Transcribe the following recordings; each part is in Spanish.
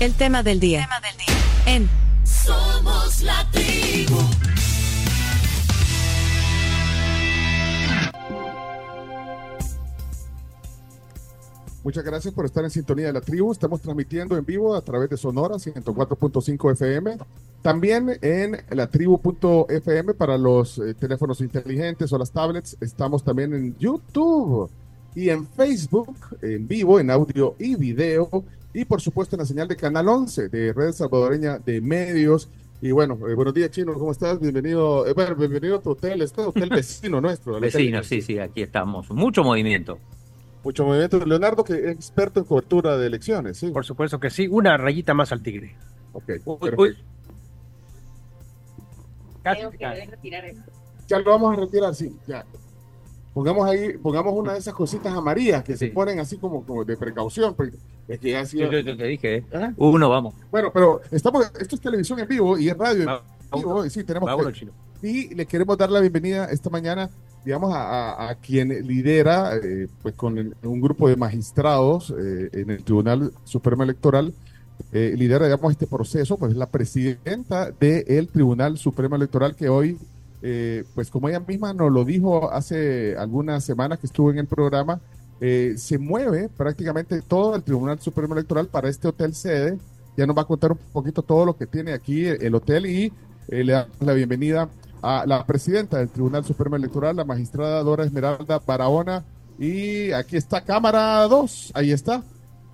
El tema del día. Tema del día. En Somos la tribu. Muchas gracias por estar en sintonía de la tribu. Estamos transmitiendo en vivo a través de Sonora 104.5 FM. También en la tribu.fm para los eh, teléfonos inteligentes o las tablets. Estamos también en YouTube y en Facebook en vivo, en audio y video. Y por supuesto en la señal de Canal 11 de Red Salvadoreña de Medios. Y bueno, eh, buenos días, Chino, ¿cómo estás? Bienvenido, eh, bueno, bienvenido a tu hotel, este hotel vecino nuestro. Vecino, sí, sí, aquí estamos. Mucho movimiento. Mucho movimiento. Leonardo, que es experto en cobertura de elecciones, ¿sí? Por supuesto que sí, una rayita más al tigre. Ok, Uy, perfecto. uy, Casi, Creo que deben retirar eso. Ya lo vamos a retirar, sí, ya. Pongamos ahí, pongamos una de esas cositas amarillas que se ponen así como, como de precaución, porque es que ya ha sido- yo, yo te dije, ¿eh? Ajá. Uno, vamos. Bueno, pero estamos, esto es televisión en vivo y es radio en vivo, y sí, tenemos que- y le queremos dar la bienvenida esta mañana, digamos, a, a- a quien lidera, eh, pues con el- un grupo de magistrados eh, en el Tribunal Supremo Electoral, eh, lidera, digamos, este proceso, pues la presidenta del Tribunal Supremo Electoral que hoy, eh, pues como ella misma nos lo dijo hace algunas semanas que estuvo en el programa, eh, se mueve prácticamente todo el Tribunal Supremo Electoral para este hotel sede. Ya nos va a contar un poquito todo lo que tiene aquí el hotel y eh, le damos la bienvenida a la presidenta del Tribunal Supremo Electoral, la magistrada Dora Esmeralda Barahona. Y aquí está Cámara 2, ahí está.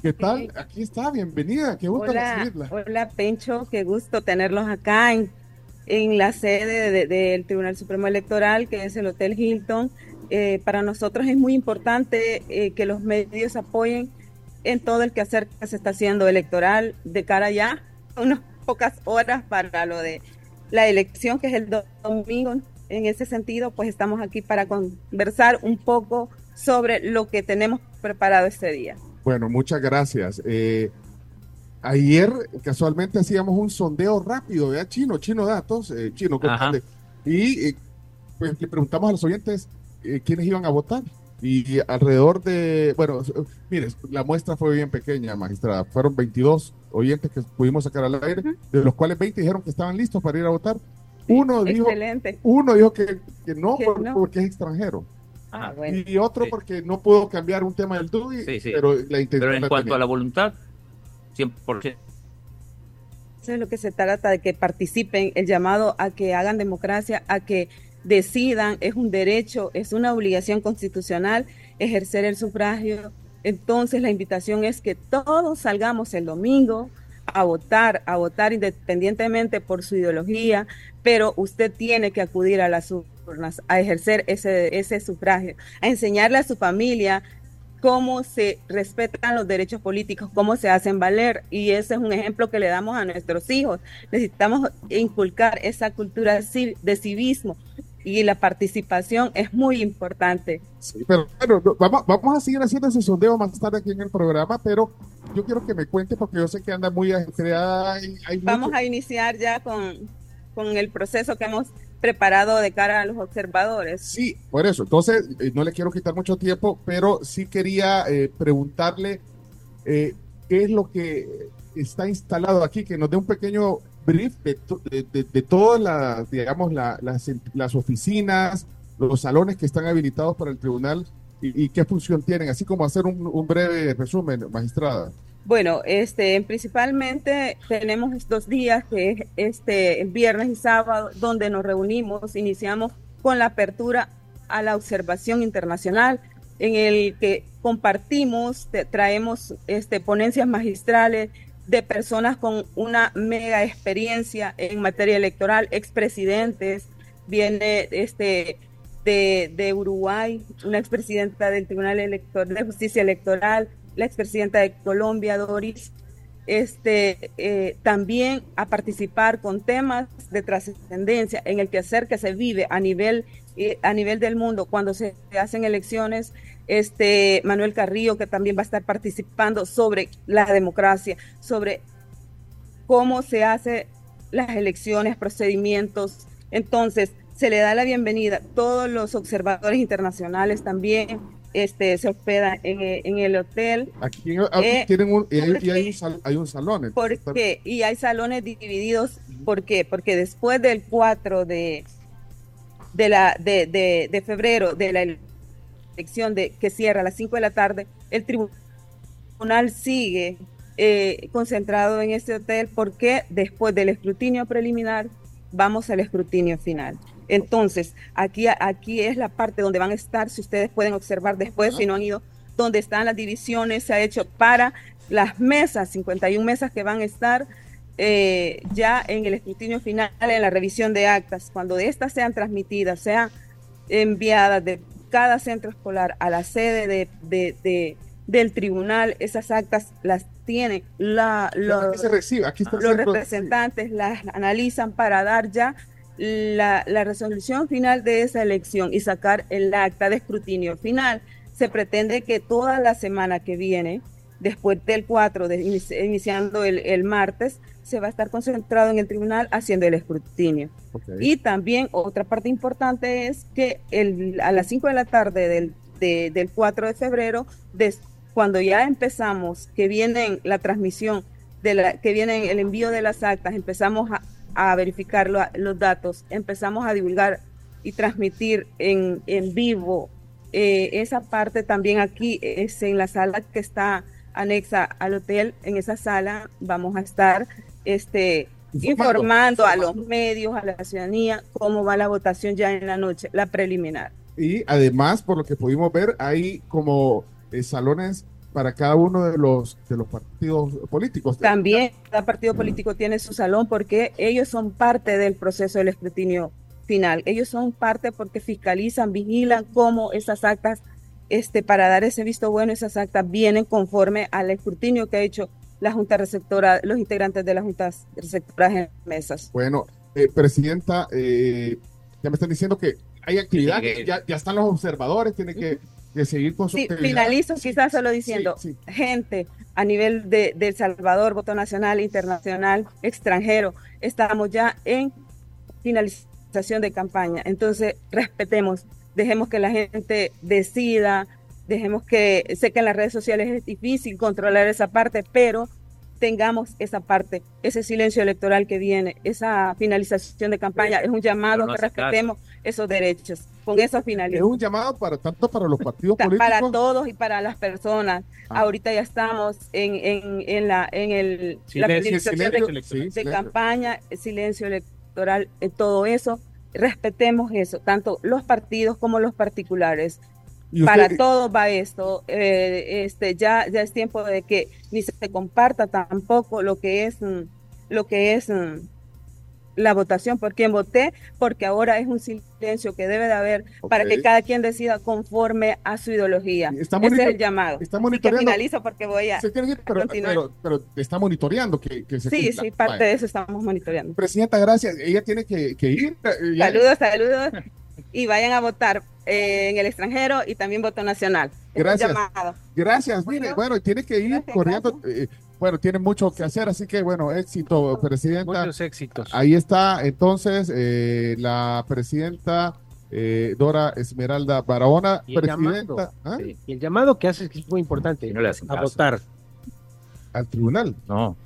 ¿Qué tal? Aquí está, bienvenida, qué gusto Hola, recibirla. hola Pencho, qué gusto tenerlos acá en, en la sede de- del Tribunal Supremo Electoral, que es el Hotel Hilton. Eh, para nosotros es muy importante eh, que los medios apoyen en todo el quehacer que se está haciendo electoral de cara ya unas pocas horas para lo de la elección, que es el do- domingo. En ese sentido, pues estamos aquí para conversar un poco sobre lo que tenemos preparado este día. Bueno, muchas gracias. Eh, ayer casualmente hacíamos un sondeo rápido, ¿verdad? Chino, Chino Datos, eh, Chino, y eh, pues le preguntamos a los oyentes eh, quiénes iban a votar. Y alrededor de, bueno, mire, la muestra fue bien pequeña, magistrada. Fueron 22 oyentes que pudimos sacar al aire, Ujú. de los cuales 20 dijeron que estaban listos para ir a votar. Uno dijo, Excelente. uno dijo que, que no, Que por- no. porque es extranjero. Ah, bueno. Y otro Sí. porque no pudo cambiar un tema del DUI, Sí, sí. pero la intención Pero en la cuanto tenía. a la voluntad, 100%. Eso es lo que se trata de que participen, el llamado a que hagan democracia, a que decidan, es un derecho, es una obligación constitucional ejercer el sufragio. Entonces la invitación es que todos salgamos el domingo a votar, a votar independientemente por su ideología, pero usted tiene que acudir a las urnas a ejercer ese, ese sufragio, a enseñarle a su familia cómo se respetan los derechos políticos, cómo se hacen valer. Y ese es un ejemplo que le damos a nuestros hijos. Necesitamos inculcar esa cultura de civismo y la participación es muy importante. Sí, pero bueno, no, vamos, vamos a seguir haciendo ese sondeo más tarde aquí en el programa, pero yo quiero que me cuente porque yo sé que anda muy ajetreada. Vamos mucho- a iniciar ya con, con el proceso que hemos preparado de cara a los observadores. Sí, por eso. Entonces, eh, no le quiero quitar mucho tiempo, pero sí quería eh, preguntarle eh, qué es lo que está instalado aquí, que nos dé un pequeño brief de, to- de, de- todas las, digamos, la- las, oficinas, los salones que están habilitados para el tribunal y, qué función tienen, así como hacer un breve resumen, magistrada. Bueno, este, principalmente tenemos estos días que es este viernes y sábado donde nos reunimos, iniciamos con la apertura a la observación internacional en el que compartimos, traemos este ponencias magistrales de personas con una mega experiencia en materia electoral, expresidentes, viene este de, de Uruguay, una expresidenta del Tribunal Electoral de Justicia Electoral, la expresidenta de Colombia, Doris, este, eh, también a participar con temas de trascendencia en el quehacer que se vive a nivel, eh, a nivel del mundo cuando se hacen elecciones. Este, Manuel Carrillo, que también va a estar participando sobre la democracia, sobre cómo se hace las elecciones, procedimientos. Entonces, se le da la bienvenida a todos los observadores internacionales también, este, se hospeda en, e- en el hotel. Aquí, Eh, tienen un, y hay, y porque- hay un, sal- hay un salón. entonces, ¿Por qué? Y hay salones divididos. ¿Por qué? Porque después del 4 de, de, la, de, de, de febrero, de la elección de, que cierra a las 5 de la tarde, el tribunal sigue eh, concentrado en este hotel porque después del escrutinio preliminar vamos al escrutinio final. Entonces, aquí, aquí es la parte donde van a estar, si ustedes pueden observar después, si no han ido, donde están las divisiones, se ha hecho para las mesas, 51 mesas que van a estar eh, ya en el escrutinio final, en la revisión de actas, cuando estas sean transmitidas, sean enviadas de cada centro escolar a la sede de, de- de- del tribunal, esas actas las tienen la, los, Aquí se recibe, aquí está el los centro- representantes las analizan para dar ya la, la resolución final de esa elección y sacar el acta de escrutinio final. Se pretende que toda la semana que viene, después del 4, de, inici- iniciando el, el martes, se va a estar concentrado en el tribunal haciendo el escrutinio. Y también otra parte importante es que el, a las 5 de la tarde del, de- del 4 de febrero, des- cuando ya empezamos, que viene la transmisión, de la, que viene el envío de las actas, empezamos a, a verificar lo- los datos, empezamos a divulgar y transmitir en, en vivo eh, esa parte también aquí es en la sala que está anexa al hotel, en esa sala vamos a estar este, informando a los medios, a la ciudadanía, cómo va la votación ya en la noche, la preliminar. Y además, por lo que pudimos ver, hay como eh, salones para cada uno de los de los partidos políticos. También cada partido político tiene su salón porque ellos son parte del proceso del escrutinio final. Ellos son parte porque fiscalizan, vigilan cómo esas actas, este, para dar ese visto bueno, esas actas vienen conforme al escrutinio que ha hecho la Junta Receptora, los integrantes de las juntas receptoras en mesas. Bueno, eh, Presidenta, eh, ya me están diciendo que hay actividad, Tiene que- ya, ya están los observadores, tienen que, que seguir con su Sí, finalizo quizás solo diciendo, Sí, sí. gente a nivel de, de El Salvador, voto nacional, internacional, extranjero, estamos ya en finalización de campaña. Entonces, respetemos, dejemos que la gente decida, dejemos que, sé que en las redes sociales es difícil controlar esa parte, pero tengamos esa parte, ese silencio electoral que viene, esa finalización de campaña, es un llamado no que caso. Esos derechos. Con eso Es finalizo. un llamado para tanto para los partidos políticos. para todos y para las personas. Ah. Ahorita ya estamos en, en, en la en el la Silencio, finalización silencio, de, sí, de silencio. campaña, el silencio electoral, eh, todo eso. Respetemos eso, tanto los partidos como los particulares. Usted- Para todos va esto. eh, este ya ya es tiempo de que ni se comparta tampoco lo que es mm, lo que es mm, la votación por quien voté, porque ahora es un silencio que debe de haber para que cada quien decida conforme a su ideología. Está Ese es el llamado. está que monitoreando. finalizo porque voy a... Se tiene que ir, pero, continuar. pero, pero está monitoreando que, que se Sí, cumpla. sí, parte Vaya. de eso estamos monitoreando. Presidenta, gracias. Ella tiene que, que ir. eh, ya- Saludos, saludos. Y vayan a votar eh, en el extranjero y también voto nacional. Gracias. llamado. Gracias. Mire, Bueno, tiene que ir gracias, corriendo. eh, bueno, tiene mucho que hacer, así que bueno, éxito, Presidenta. Muchos éxitos. Ahí está entonces eh, la presidenta eh, Dora Esmeralda Barahona, Y presidenta llamado. ¿ah? Sí. Y el llamado que hace es que es muy importante. Y no le hacen a caso. votar. al tribunal. No,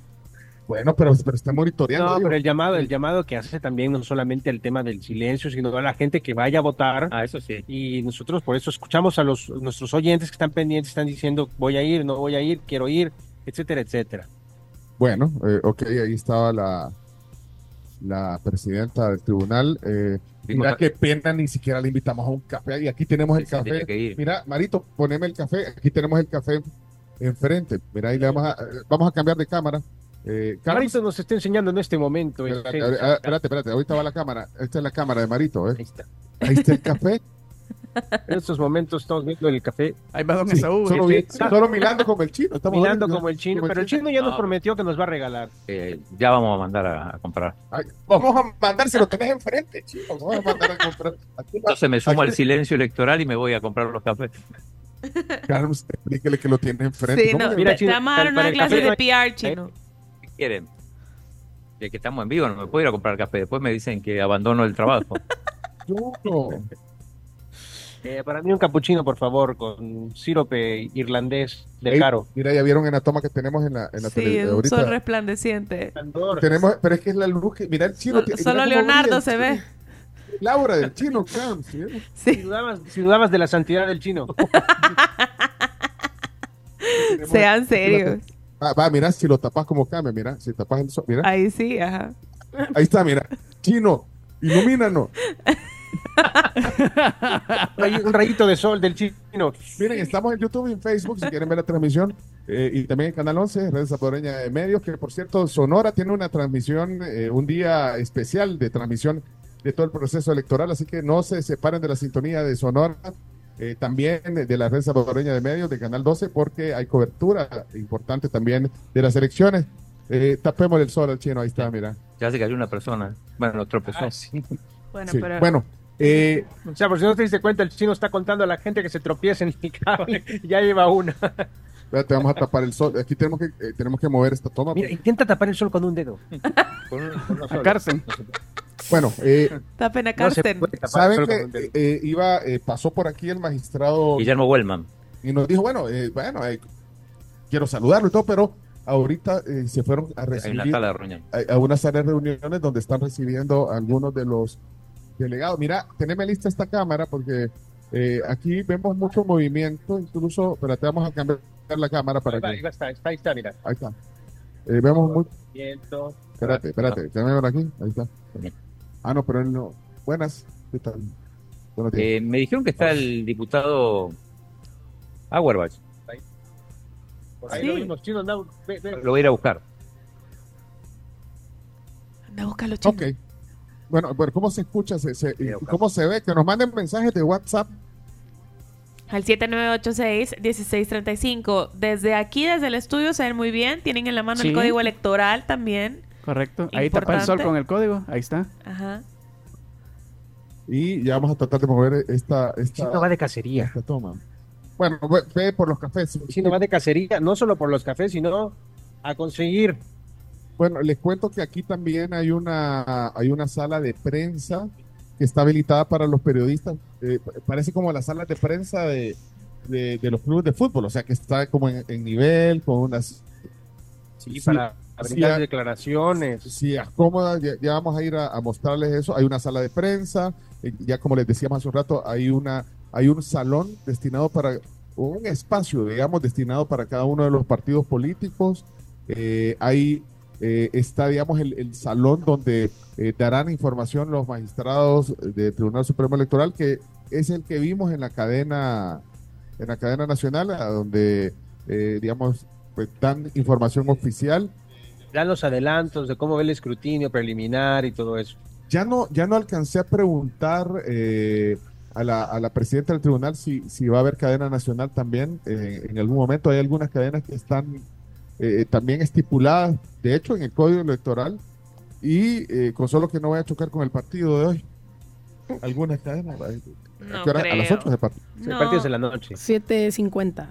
Bueno, pero, pero está monitoreando. No, digo. pero el llamado, el llamado que hace también no solamente el tema del silencio, sino a la gente que vaya a votar. ah, eso sí. Y nosotros por eso escuchamos a los nuestros oyentes que están pendientes, están diciendo voy a ir, no voy a ir, quiero ir, etcétera, etcétera. Bueno, eh, ok, ahí estaba la, la presidenta del tribunal. Eh, mira qué pena, ni siquiera le invitamos a un café. Y aquí tenemos el café. Mira, Marito, poneme el café. Aquí tenemos el café enfrente. Mira, ahí le vamos a, eh, vamos a cambiar de cámara. Eh, Carlos, Marito nos está enseñando en este momento. espérate, espérate, espérate, ahorita va la cámara. Esta es la cámara de Marito. ¿eh? Ahí está. Ahí está el café. En estos momentos estamos viendo el café, Ahí va don Sí, Esaú. solo, solo mirando como el chino. Estamos mirando como el chino, pero el chino ya nos No. prometió que nos va a regalar. Eh, ya vamos a mandar a, a comprar. Ay, vamos a mandar, si lo tenés enfrente, chino. Vamos a mandar a comprar. Aquí Entonces me sumo aquí- al silencio electoral y me voy a comprar los cafés. Carlos, explíquele que lo tiene enfrente. Sí, ¿Cómo no, Mira, te, Chino, te vamos a una clase de PR, chino. ¿Qué quieren? Ya que estamos en vivo, no me puedo ir a comprar café. Después me dicen que abandono el trabajo. Yo no. Eh, para mí un capuchino, por favor, con sirope irlandés Ey, caro. Mira, ya vieron en la toma que tenemos en la, en la Sí, tele- un ahorita. sol resplandeciente. Tenemos, pero es que es la luz que, mira el chino. Solo Leonardo se ve. Laura del chino, Cam, ¿sí? Si dudabas, si dudabas de la santidad del chino. Sean serios. Va, va, mira, si lo tapas como cambia, mira, si tapas el sol, mira, Ahí sí, ajá. ahí está, mira, chino, ilumínanos. Un rayito de sol del chino. Miren, estamos en YouTube y en Facebook si quieren ver la transmisión eh, y también en Canal 11, Red Salvadoreña de Medios, que por cierto, Sonora tiene una transmisión, eh, un día especial de transmisión de todo el proceso electoral, así que no se separen de la sintonía de Sonora, eh, también de la Red Salvadoreña de Medios, de Canal 12, porque hay cobertura importante también de las elecciones. Eh, tapemos el sol al chino, ahí está, mira. Ya se cayó una persona. Bueno, tropezó. Bueno, Sí, pero Bueno, eh, O sea, por si no te diste cuenta, el chino está contando a la gente que se tropieza en el cable. Ya lleva una. espérate, vamos a tapar el sol. Aquí tenemos que, eh, tenemos que mover esta toma. Mira, intenta tapar el sol con un dedo. Con con solo. Sacarse. Bueno, eh, tapen a No Carsten. el saben que eh, iba, eh, pasó por aquí el magistrado Guillermo Wellman. y nos dijo, bueno, eh, bueno, eh, quiero saludarlo y todo, pero ahorita eh, se fueron a recibir sala de reunión. a, a una sala de reuniones donde están recibiendo algunos de los delegados. Mira, teneme lista esta cámara porque eh, aquí vemos mucho movimiento, incluso, espérate, vamos a cambiar la cámara para Ahí va, ahí que, va, está, está, ahí está, mira. ahí está. Eh, vemos mucho, espérate, espérate, tenemos aquí, ahí está. Ah, no, pero él no. Buenas, ¿qué tal? Eh, me dijeron que está el diputado Auerbach. Por ahí Sí. lo vimos, chino, no, ve, ve. Lo voy a ir a buscar. Anda, búscalo, chino. Ok. Bueno, pero ¿cómo se escucha? Se, se- Video, ¿Cómo se ve? Que nos manden mensajes de WhatsApp. Al 7986-1635. Desde aquí, desde el estudio, se ven muy bien. Tienen en la mano el código electoral también. Correcto. Ahí tapa el sol con el código. Ahí está. Ajá. Y ya vamos a tratar de mover esta, esta, Chino va de cacería. esta toma. Bueno, ve, ve por los cafés. Chino va de cacería, no solo por los cafés, sino a conseguir. Bueno, les cuento que aquí también hay una, hay una sala de prensa que está habilitada para los periodistas. Eh, parece como las salas de prensa de, de, de los clubes de fútbol, o sea que está como en, en nivel, con unas Sí, para brindar declaraciones. Sí, cómodas, ya, ya vamos a ir a, a mostrarles eso. Hay una sala de prensa, eh, ya como les decíamos hace un rato, hay una, hay un salón destinado para, un espacio, digamos, destinado para cada uno de los partidos políticos. Eh, ahí eh, está, digamos, el, el salón donde eh, darán información los magistrados del Tribunal Supremo Electoral, que es el que vimos en la cadena, en la cadena nacional, a donde, eh, digamos, pues, dan información oficial Dan los adelantos de cómo ve el escrutinio preliminar y todo eso. Ya no, ya no alcancé a preguntar eh, a, la, a la presidenta del tribunal si, si va a haber cadena nacional también. eh, en algún momento hay algunas cadenas que están eh, también estipuladas, de hecho, en el código electoral. Y eh, con solo que no voy a chocar con el partido de hoy. Algunas cadenas. ¿a No? A las creo. 8 de partido. Sí, No. partidos de la noche. 7.50.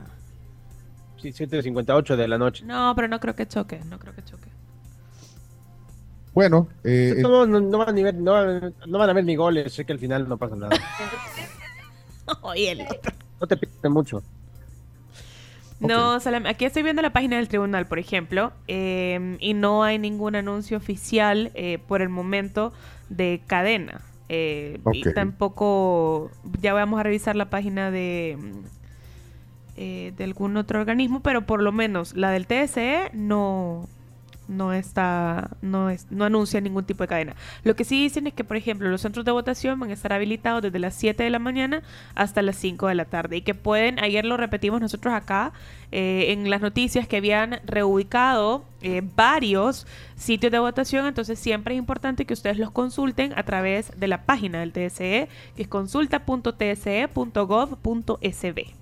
Sí, 7.58 de la noche. No, pero no creo que choque. No creo que choque. Bueno, eh, el- No, no, no van a ver- no van- no van a ver ni goles, sé que al final no pasa nada. Oye, No te piques mucho. No, solam- aquí estoy viendo la página del tribunal, por ejemplo, eh, y no hay ningún anuncio oficial eh, por el momento de cadena. Eh, Y tampoco, ya vamos a revisar la página de, mm, eh, de algún otro organismo, pero por lo menos la del TSE no, no está, no es, no anuncia ningún tipo de cadena. Lo que sí dicen es que, por ejemplo, los centros de votación van a estar habilitados desde las 7 de la mañana hasta las 5 de la tarde y que pueden, ayer lo repetimos nosotros acá, eh, en las noticias que habían reubicado eh, varios sitios de votación, entonces siempre es importante que ustedes los consulten a través de la página del TSE, que es consulta.tse.gov.sb.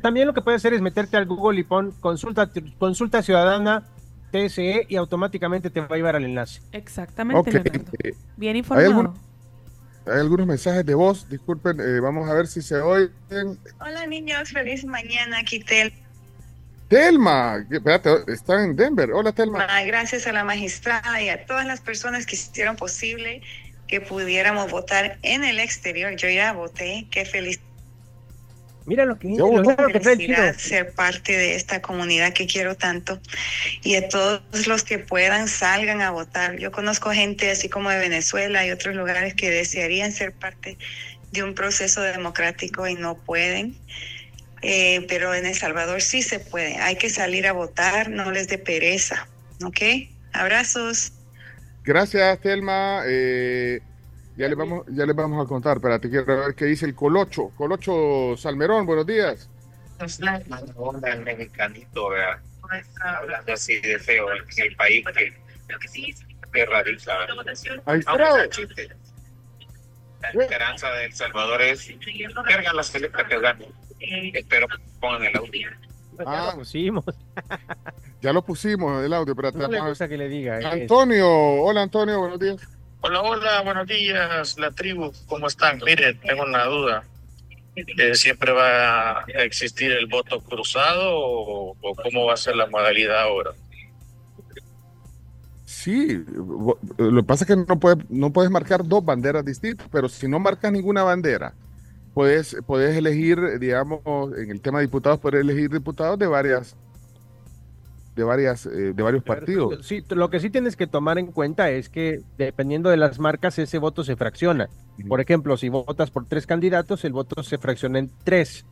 También lo que puedes hacer es meterte al Google y pon consulta, consulta ciudadana TSE y automáticamente te va a llevar al enlace. Exactamente, Leonardo. Bien informado. algún- hay algunos mensajes de voz. Disculpen, eh, vamos a ver si se oyen. Hola niños, feliz mañana, aquí Telma. Telma, espérate, está en Denver. Hola, Telma. Gracias a la magistrada y a todas las personas que hicieron posible que pudiéramos votar en el exterior. Yo ya voté, qué feliz. Mira lo que, Yo lo claro que trae el chino. felicidad ser parte de esta comunidad que quiero tanto y a todos los que puedan salgan a votar. Yo conozco gente así como de Venezuela y otros lugares que desearían ser parte de un proceso democrático y no pueden. Eh, pero en El Salvador sí se puede. Hay que salir a votar, no les dé pereza. ¿Ok? Abrazos. Gracias, Telma. Eh, ya les vamos, ya les vamos a contar. Espérate, quiero ver qué dice el Colocho. Colocho Salmerón, buenos días. Mala onda el mexicanito, ¿verdad? Hablando así de feo en el país que, que radica. Ahí está. Aunque sea chiste. La esperanza de El Salvador es cargan la selecta que gane. Espero que pongan el audio. Ya Ah. lo pusimos. Ya lo pusimos el audio, espérate. No le vamos a- gusta que le diga. Antonio, hola Antonio, buenos días. Hola, hola, buenos días, la tribu, ¿cómo están? Mire, tengo una duda. Eh, ¿Siempre va a existir el voto cruzado o, cómo va a ser la modalidad ahora? Sí, vo- lo que pasa es que no, puede, no puedes marcar dos banderas distintas, pero si no marcas ninguna bandera, puedes, puedes elegir, digamos, en el tema de diputados, puedes elegir diputados de varias, de varias, eh, de varios partidos. Sí, lo que sí tienes que tomar en cuenta es que dependiendo de las marcas, ese voto se fracciona. Por ejemplo, si votas por tres candidatos, el voto se fracciona en tres.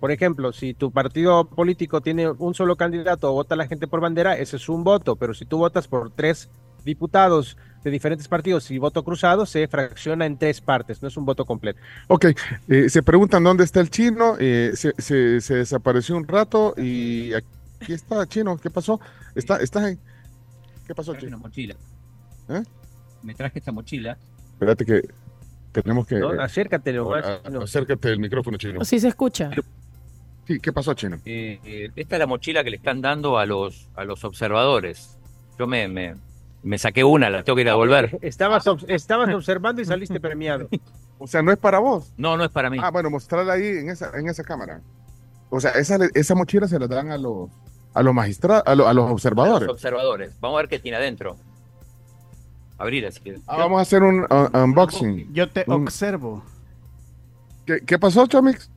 Por ejemplo, si tu partido político tiene un solo candidato o vota la gente por bandera, ese es un voto. Pero si tú votas por tres diputados de diferentes partidos y voto cruzado, se fracciona en tres partes, no es un voto completo. Ok, eh, se preguntan dónde está el chino, eh, se, se- se desapareció un rato y aquí está chino, ¿qué pasó? ¿Está, estás en... ¿Qué pasó, traje una chino? mochila. ¿Eh? Me traje esta mochila. Espérate que tenemos que... ¿no? Acércate lo más. a- no. acércate del micrófono, chino. Sí se escucha. Sí, ¿qué pasó, chino? Eh, eh, esta es la mochila que le están dando a los, a los observadores. Yo me, me, me saqué una, la tengo que ir a devolver. Estabas, ob- estabas observando y saliste premiado. O sea, no es para vos. No, no es para mí. Ah, bueno, mostrarla ahí en esa, en esa cámara. O sea, esa, esa mochila se la dan a los, a los magistrados, a, los- a los A los observadores. observadores. Vamos a ver qué tiene adentro. Abrir quieres. Ah, vamos a hacer un uh, unboxing. Yo te Un- observo. ¿Qué, qué pasó, Chomix?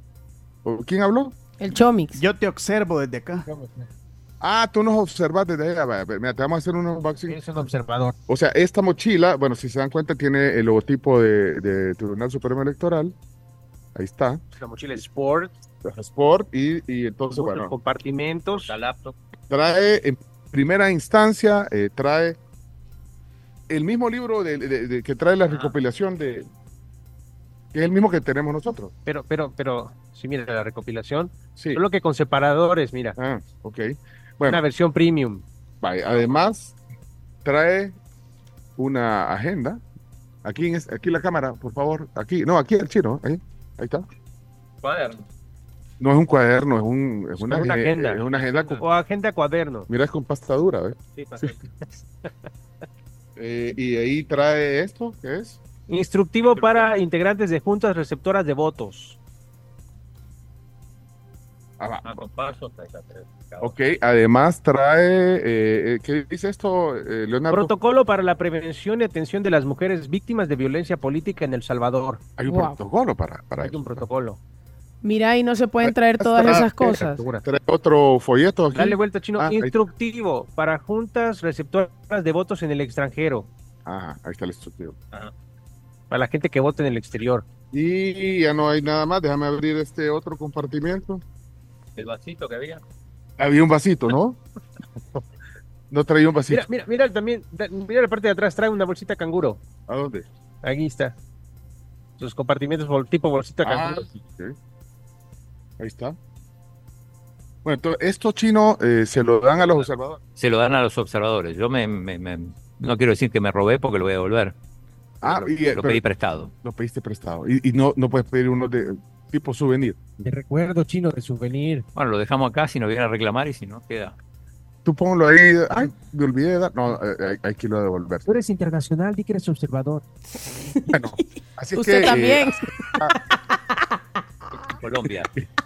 ¿O ¿Quién habló? El Chomix. Yo te observo desde acá. Ah, tú nos observas desde allá. Mira, te vamos a hacer un unboxing. Eres un observador. O sea, esta mochila, bueno, si se dan cuenta, tiene el logotipo de, de Tribunal Supremo Electoral. Ahí está. La mochila Sport, Sport y, y entonces, muchos bueno, compartimentos. La laptop. trae en primera instancia, eh, trae el mismo libro de, de- de- que trae la recopilación de, que es el mismo que tenemos nosotros. Pero, pero, pero, si mira la recopilación, Sí. solo que con separadores, mira, Ah, ok. una Bueno, versión premium. además trae una agenda. Aquí en es- aquí la cámara, por favor. Aquí, no, aquí el chino, ahí, ahí está. Cuaderno. No es un cuaderno, es un es Es una, una agen- agenda. Es una agenda con, O agenda cuaderno. mira, es con pasta dura, ¿ves? Sí, pasa. Eh, y ahí trae esto, ¿qué es? Instructivo para integrantes de juntas receptoras de votos. Ah, va. Ah. Ok, además trae, eh, eh, ¿qué dice esto, eh, Leonardo? Protocolo para la prevención y atención de las mujeres víctimas de violencia política en El Salvador. Hay un Wow. protocolo para, para Hay eso. un protocolo. Mira, y no se pueden traer todas esas cosas. Trae otro folleto aquí. Dale vuelta, chino. Ah, ahí- Instructivo para juntas receptoras de votos en el extranjero. Ajá, ahí está el instructivo. Para la gente que vota en el exterior. Y ya no hay nada más, déjame abrir este otro compartimiento. El vasito que había. Había un vasito, ¿no? No traía un vasito. Mira, mira, mira también. Mira la parte de atrás, trae una bolsita canguro. ¿A dónde? Aquí está. Sus compartimentos bol- tipo bolsita Ah, canguro. ok. Ahí está. Bueno, entonces, esto chino eh, se lo dan a los observadores. Se lo dan a los observadores. Yo me, me- me- no quiero decir que me robé porque lo voy a devolver. Ah, lo, y, eh, lo pedí prestado. Lo pediste prestado. Y, y no, no puedes pedir uno de tipo souvenir. De recuerdo chino, de souvenir. Bueno, lo dejamos acá si nos viene a reclamar y si no, queda. Tú ponlo ahí. Ay, me olvidé de dar. No, eh, hay, hay que irlo a devolver. Tú eres internacional, di que eres observador. Bueno, así es Usted que. eh, también. Colombia.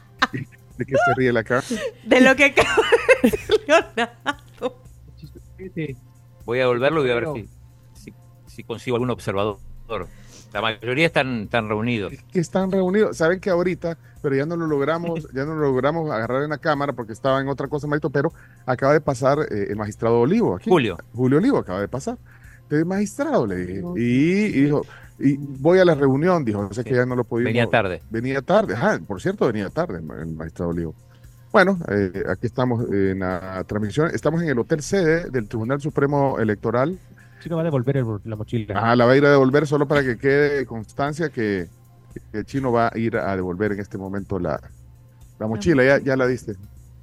¿De qué se ríe la cara? De lo que acaba de decir Leonardo. Voy a devolverlo y voy a ver si, si, si consigo algún observador. La mayoría están, están reunidos. que están reunidos. Saben que ahorita, pero ya no lo logramos, ya no lo logramos agarrar en la cámara porque estaba en otra cosa, Marito, pero acaba de pasar eh, el magistrado Olivo aquí. Julio. Julio Olivo acaba de pasar. Entonces, magistrado, le dije. Y, y dijo, y voy a la reunión, dijo, sé que ya no lo pudimos. Venía tarde. Venía tarde, ajá, por cierto, venía tarde el magistrado Olivo. Bueno, eh, aquí estamos en la transmisión. Estamos en el Hotel Sede del Tribunal Supremo Electoral. Sí, no va a devolver el- la mochila. Ah, la va a ir a devolver solo para que quede constancia que, que el chino va a ir a devolver en este momento la, la mochila. Ya, ya la diste.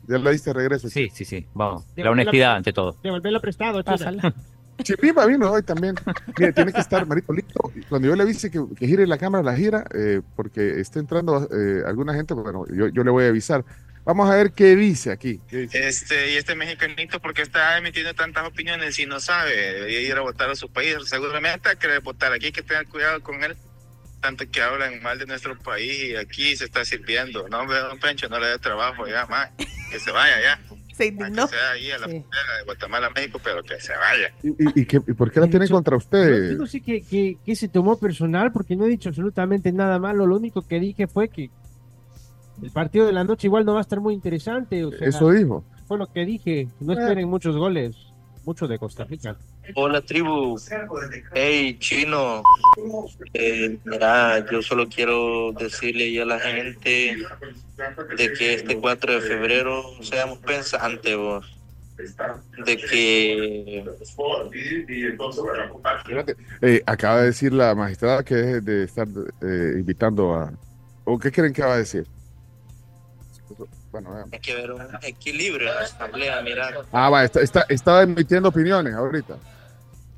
Ya la diste de regreso. Sí, sí, sí. Vamos. La honestidad ante todo. Devolverlo prestado, China. Chipima vino hoy también. Mire, tiene que estar, Marito, listo. Cuando yo le avise que, que gire la cámara, la gira, eh, porque está entrando eh, alguna gente, bueno, yo, yo le voy a avisar. Vamos a ver qué dice aquí. ¿Qué dice? Este, y este mexicanito, porque está emitiendo tantas opiniones y no sabe? Ir a votar a su país. Seguramente querer votar aquí, que tener cuidado con él. Tanto que hablan mal de nuestro país y aquí se está sirviendo. No, hombre, don Pencho, no le dé trabajo ya más. Que se vaya ya. Se Que sea ahí a la frontera de Guatemala a México, pero que se vaya. ¿Y, y- y qué- y por qué la tiene contra Yo, usted? yo no sé qué, qué- qué se tomó personal porque no he dicho absolutamente nada malo. Lo único que dije fue que el partido de la noche igual no va a estar muy interesante. O sea, Eso dijo. fue lo que dije. No esperen muchos goles. Mucho de Costa Rica. Hola tribu, hey chino, Eh, mira, yo solo quiero decirle a la gente de que este 4 de febrero seamos pensantes vos, de que eh, acaba de decir la magistrada que deje de estar eh, invitando a... ¿O qué creen que va a decir? Bueno, veamos. hay que haber un equilibrio en la asamblea, mira. Ah, va, está, está, está emitiendo opiniones ahorita.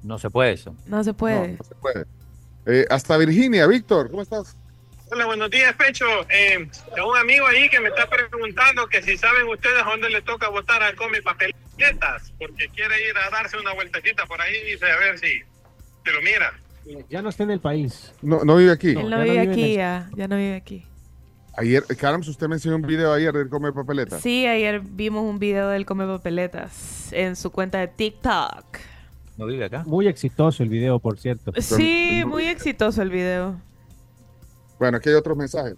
No se puede eso. No se No, puede. no se puede. Eh, hasta Virginia, Víctor, ¿cómo estás? Hola, buenos días, Pecho. Eh, tengo un amigo ahí que me está preguntando que si saben ustedes a dónde le toca votar al Come Papeletas, porque quiere ir a darse una vueltecita por ahí y dice a ver si se lo mira. Ya no está en el país. No, no vive aquí. Él no ya no vive vive aquí, ya. Ya no vive aquí. Ayer, Carms, usted me enseñó un video ayer de Come Papeleta. Sí, ayer vimos un video del Come Papeletas en su cuenta de TikTok. ¿No vive acá? Muy exitoso el video, por cierto. Sí, muy exitoso el video. Bueno, aquí hay otros mensajes.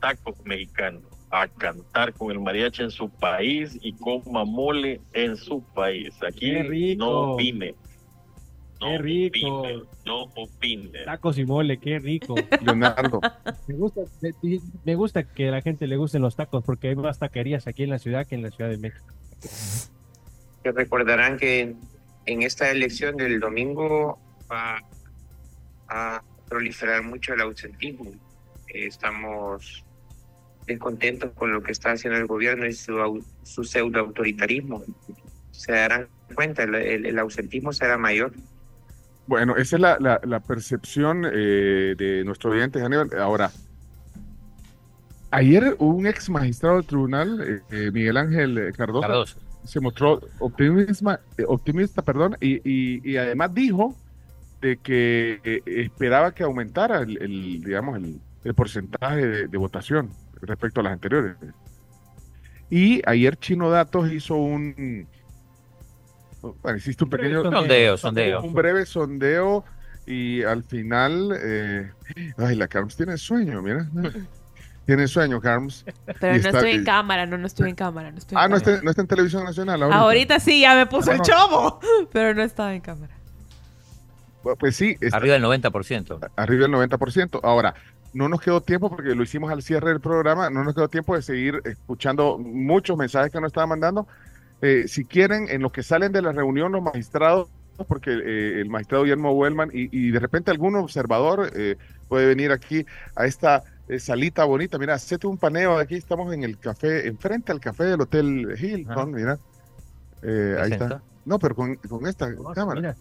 tacos mexicanos, a cantar con el mariachi en su país y coma mole en su país. Aquí no opine. No Qué rico. opine, no opine. Tacos y mole, qué rico. Leonardo. Me gusta, me- me gusta que a la gente le gusten los tacos porque hay más taquerías aquí en la ciudad que en la Ciudad de México. que recordarán que en esta elección del domingo va a proliferar mucho el ausentismo. Eh, Estamos descontentos con lo que está haciendo el gobierno y su, su pseudo autoritarismo. Se darán cuenta, el, el- el ausentismo será mayor. Bueno, esa es la, la- la percepción eh, de nuestro oyente. Ahora, ayer un ex magistrado del tribunal, eh, eh, Miguel Ángel eh, Cardoso, Cardoso. se mostró optimista, eh, optimista perdón, y, y- y además dijo de que esperaba que aumentara el, el, digamos, el, el porcentaje de, de votación respecto a las anteriores. Y ayer Chino Datos hizo un, bueno, hiciste un pequeño Sondeo, sondeo. un breve sondeo y al final, eh, ay, la Carms tiene sueño, mira. Tiene sueño, Carms. Pero Y no está- estoy en cámara, no, no estoy en cámara. No estoy en Ah, no cámara. está, no está en televisión nacional ahorita. Ahorita sí, ya me puso el Bueno. chomo. Pero no estaba en cámara. Pues sí, está Arriba del 90%. arriba del 90%. Ahora, no nos quedó tiempo porque lo hicimos al cierre del programa, no nos quedó tiempo de seguir escuchando muchos mensajes que nos estaban mandando. Eh, si quieren, en lo que salen de la reunión los magistrados, porque eh, el magistrado Guillermo Wellman y, y de repente algún observador eh, puede venir aquí a esta eh, salita bonita. Mira, hacete un paneo. Aquí estamos en el café, enfrente al café del Hotel Hilton. Mira, Eh, ahí está. No, pero con, con esta cámara. Mira.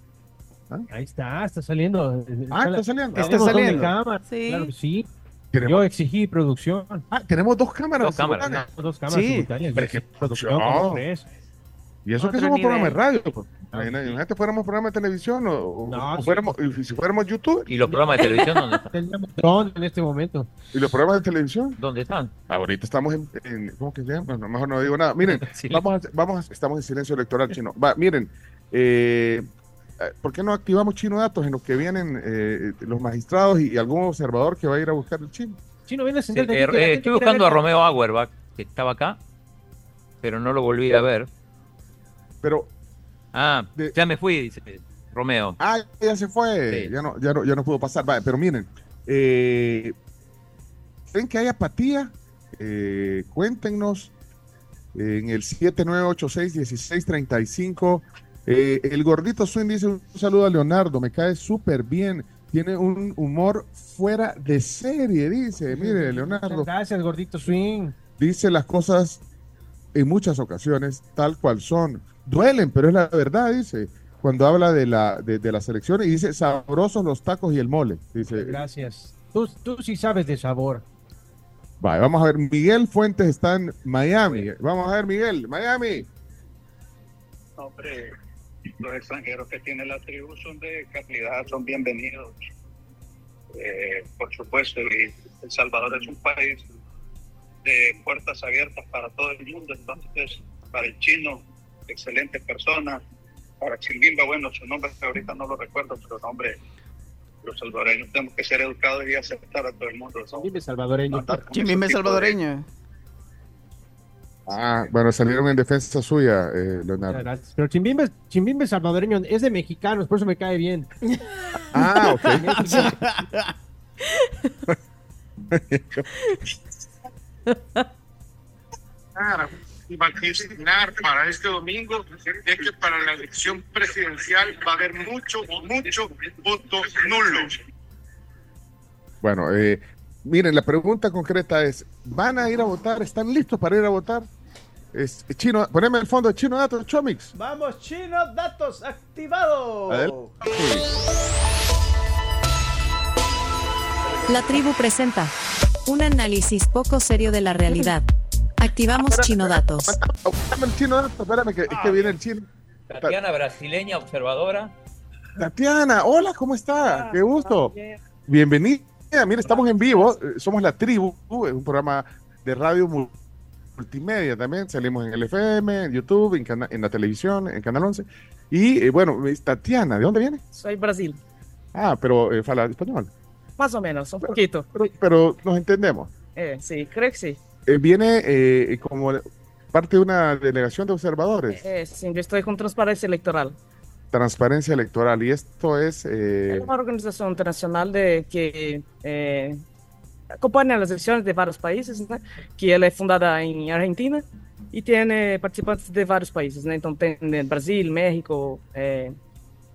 ¿Ah? Ahí está, está saliendo. Ah, está saliendo. Está saliendo. cámara, Sí. Claro que sí. Tenemos- Yo exigí producción. Ah, tenemos dos cámaras. Dos cámaras. simultáneas. Dos cámaras Sí, simultáneas. pero producción como tres. Y eso que Otro somos programa de radio. Pues. Imagínate, imagínate fuéramos programa de televisión o, o- No, o sí. fuéramos, y si fuéramos YouTube ¿Y los programas de televisión dónde están? Dron en este momento. y los programas de televisión. ¿Dónde están? Ahorita estamos en, en- ¿cómo que se llama? Bueno, mejor no digo nada. Miren, Sí. vamos a, vamos a- estamos en silencio electoral chino. Va, miren, eh, eh, ¿por qué no activamos Chino Datos en los que vienen eh, los magistrados y, y algún observador que va a ir a buscar el chino? Chino, viene a Sí, sentar eh, eh, estoy buscando a Romeo Auerbach, que estaba acá, pero no lo volví a ver. Pero. Ah, ya me fui, dice Romeo. Ah, ya se fue. Ya, no, ya, no, ya no pudo pasar. Vale, pero miren, eh, ¿ven que hay apatía? Eh, cuéntenos en el 7986-1635. Eh, el gordito Swing dice un saludo a Leonardo, me cae súper bien. Tiene un humor fuera de serie, dice. Mire, Leonardo. Gracias, gordito swing. Dice las cosas en muchas ocasiones tal cual son. Duelen, pero es la verdad, dice. Cuando habla de la, de, de la selección y dice sabrosos los tacos y el mole. Dice, Gracias. Tú, tú sí sabes de sabor. Vale, vamos a ver. Miguel Fuentes está en Miami. Vamos a ver, Miguel, Miami. Hombre, los extranjeros que tiene la tribu son de calidad, son bienvenidos. Eh, por supuesto, y El Salvador es un país de puertas abiertas para todo el mundo, entonces para el chino, excelente persona. Para Chimbimba, bueno, su nombre ahorita no lo recuerdo, pero nombre, los salvadoreños tenemos que ser educados y aceptar a todo el mundo. Chimbimba salvadoreño. Chimbimba salvadoreño. Ah, bueno, salieron en defensa suya, eh, Leonardo. Pero Chimbimba, Chimbimba salvadoreño es de mexicanos, por eso me cae bien. Ah, ok. Vaticinar para este domingo es que para la elección presidencial va a haber mucho, mucho voto nulo. Bueno, eh, miren, la pregunta concreta es, ¿van a ir a votar? ¿Están listos para ir a votar? Es, chino, poneme el fondo de Chino Datos, Chomix. Vamos, chino, datos. Adelante. La tribu presenta un análisis poco serio de la realidad. Activamos Chino Datos. Dame el Chino Datos, espérame, que, es que viene el chino. Tatiana, brasileña, observadora. Tatiana, hola, ¿cómo está? Qué gusto. Bienvenida. Mira, estamos en vivo. eh, Somos La Tribu, es un programa de radio mul- multimedia también. Salimos en el FM, en YouTube, en, en la televisión, en Canal 11. Y eh, bueno, es Tatiana, ¿de dónde viene? Soy Brasil, Ah, pero eh, fala español. más o menos, un poquito. Pero, pero nos entendemos. Eh, sí, creo que sí. Eh, viene eh, como parte de una delegación de observadores, Eh, sí, yo estoy con Transparencia Electoral. transparencia electoral. Y esto es. eh, Es una organización internacional de que eh, acompaña las elecciones de varios países, ¿no? que ela é fundada em Argentina e tiene participantes de vários países? Então tem né, Brasil, México, eh,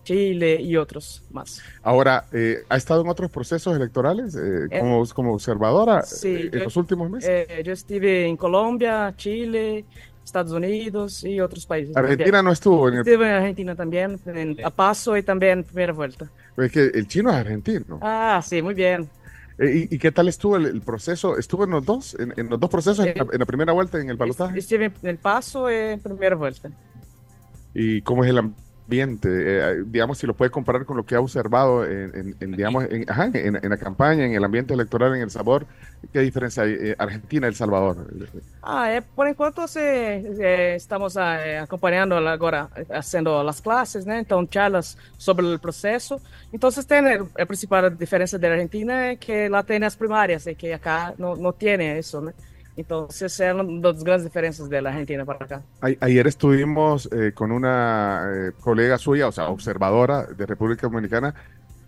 Chile y otros más. Ahora, eh, ¿ha estado en otros procesos electorales eh, Eh, como, como observadora Sí, eh, en yo- los últimos meses? eh, yo estuve en Colombia, Chile, Estados Unidos y otros países. Argentina también. no estuvo en el- Estuve en Argentina también, en, a paso y también en primera vuelta. Es que el chino es argentino. Ah, sí, muy bien. ¿y, y qué tal estuvo el, el proceso? ¿Estuvo en los dos? ¿En, en los dos procesos? En la, en la primera vuelta y en el balotaje? Estuve en el paso y en primera vuelta. ¿Y cómo es el ambiente? Eh, digamos, si lo puede comparar con lo que ha observado en, en- en, digamos, en, ajá, en, en la campaña, en el ambiente electoral en El Salvador. ¿Qué diferencia hay? eh, Argentina y El Salvador. Ah, é, por enquanto se, eh, estamos ah, eh, agora, eh, haciendo as classes, né? Então, charlas sobre o processo. Então, tem eh, a principal diferença da Argentina é que lá tem as primárias e que acá não, não tem isso, né? É uma das grandes diferenças da Argentina para acá. Ayer estuvimos eh, con una eh, colega suya, o sea, observadora de República Dominicana,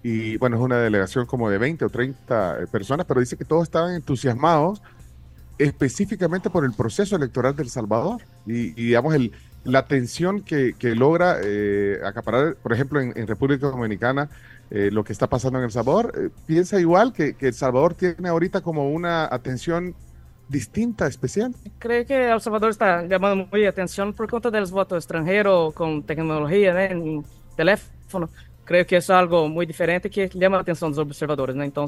y bueno, es una delegación como de 20 o 30 eh, personas, pero dice que todos estaban entusiasmados específicamente por el proceso electoral del Salvador y, y, digamos, el, la tensión que, que logra eh, acaparar, por ejemplo, en, en República Dominicana, eh, lo que está pasando en El Salvador. Eh, piensa igual que, que El Salvador tiene ahorita como una atención distinta, especial. Creio que El Salvador está chamando muito atenção por conta dos votos estrangeiros com tecnologia, né, em teléfono. Creio que é algo muito diferente que chama a atenção dos observadores, né? Então,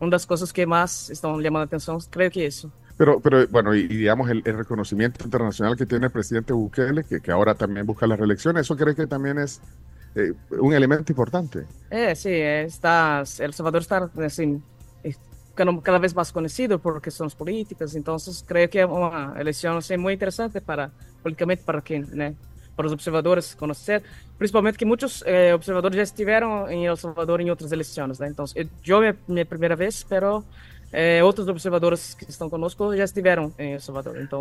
uma das coisas que mais estão chamando a atenção, creio que isso. Pero, pero bueno, y, y digamos el, el reconocimiento internacional que tiene el presidente Bukele, que, que ahora también busca la reelección, ¿eso cree que también es eh, un elemento importante? Sim, é, está, El Salvador está assim, ficando cada vez mais conhecido por questões políticas, então creio que é uma eleição assim, muito interessante para politicamente para quem, né, para os observadores conhecer, principalmente que muitos eh, observadores já estiveram em El Salvador em outras eleições, né? Então, eu é minha primeira vez, pero eh, outros observadores que estão conosco já estiveram em El Salvador. Então,